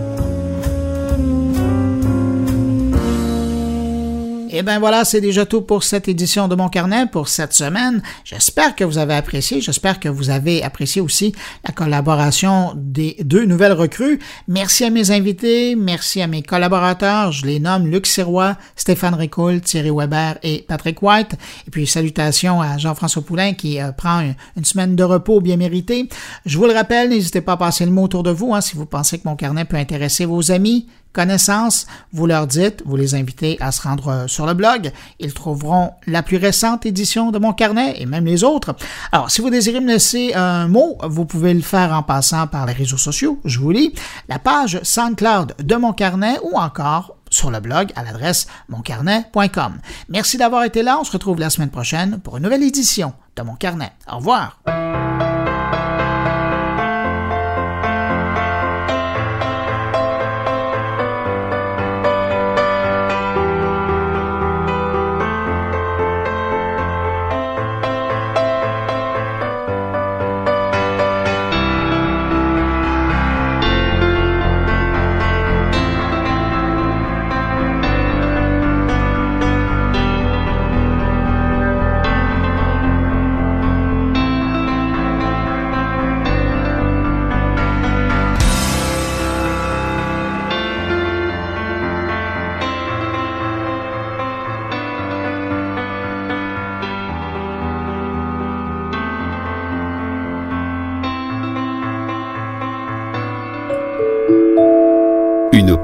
Et eh ben voilà, c'est déjà tout pour cette édition de mon carnet pour cette semaine. J'espère que vous avez apprécié. J'espère que vous avez apprécié aussi la collaboration des deux nouvelles recrues. Merci à mes invités, merci à mes collaborateurs. Je les nomme Luc Sirois, Stéphane Ricoul, Thierry Weber et Patrick White. Et puis salutations à Jean-François Poulain qui euh, prend une, semaine de repos bien méritée. Je vous le rappelle, n'hésitez pas à passer le mot autour de vous hein, si vous pensez que mon carnet peut intéresser vos amis connaissance, vous leur dites, vous les invitez à se rendre euh, sur le blog. Ils trouveront la plus récente édition de mon carnet et même les autres. Alors, si vous désirez me laisser un mot, vous pouvez le faire en passant par les réseaux sociaux. Je vous lis la page SoundCloud de mon carnet ou encore sur le blog à l'adresse moncarnet.com. Merci d'avoir été là. On se retrouve la semaine prochaine pour une nouvelle édition de Mon Carnet. Au revoir.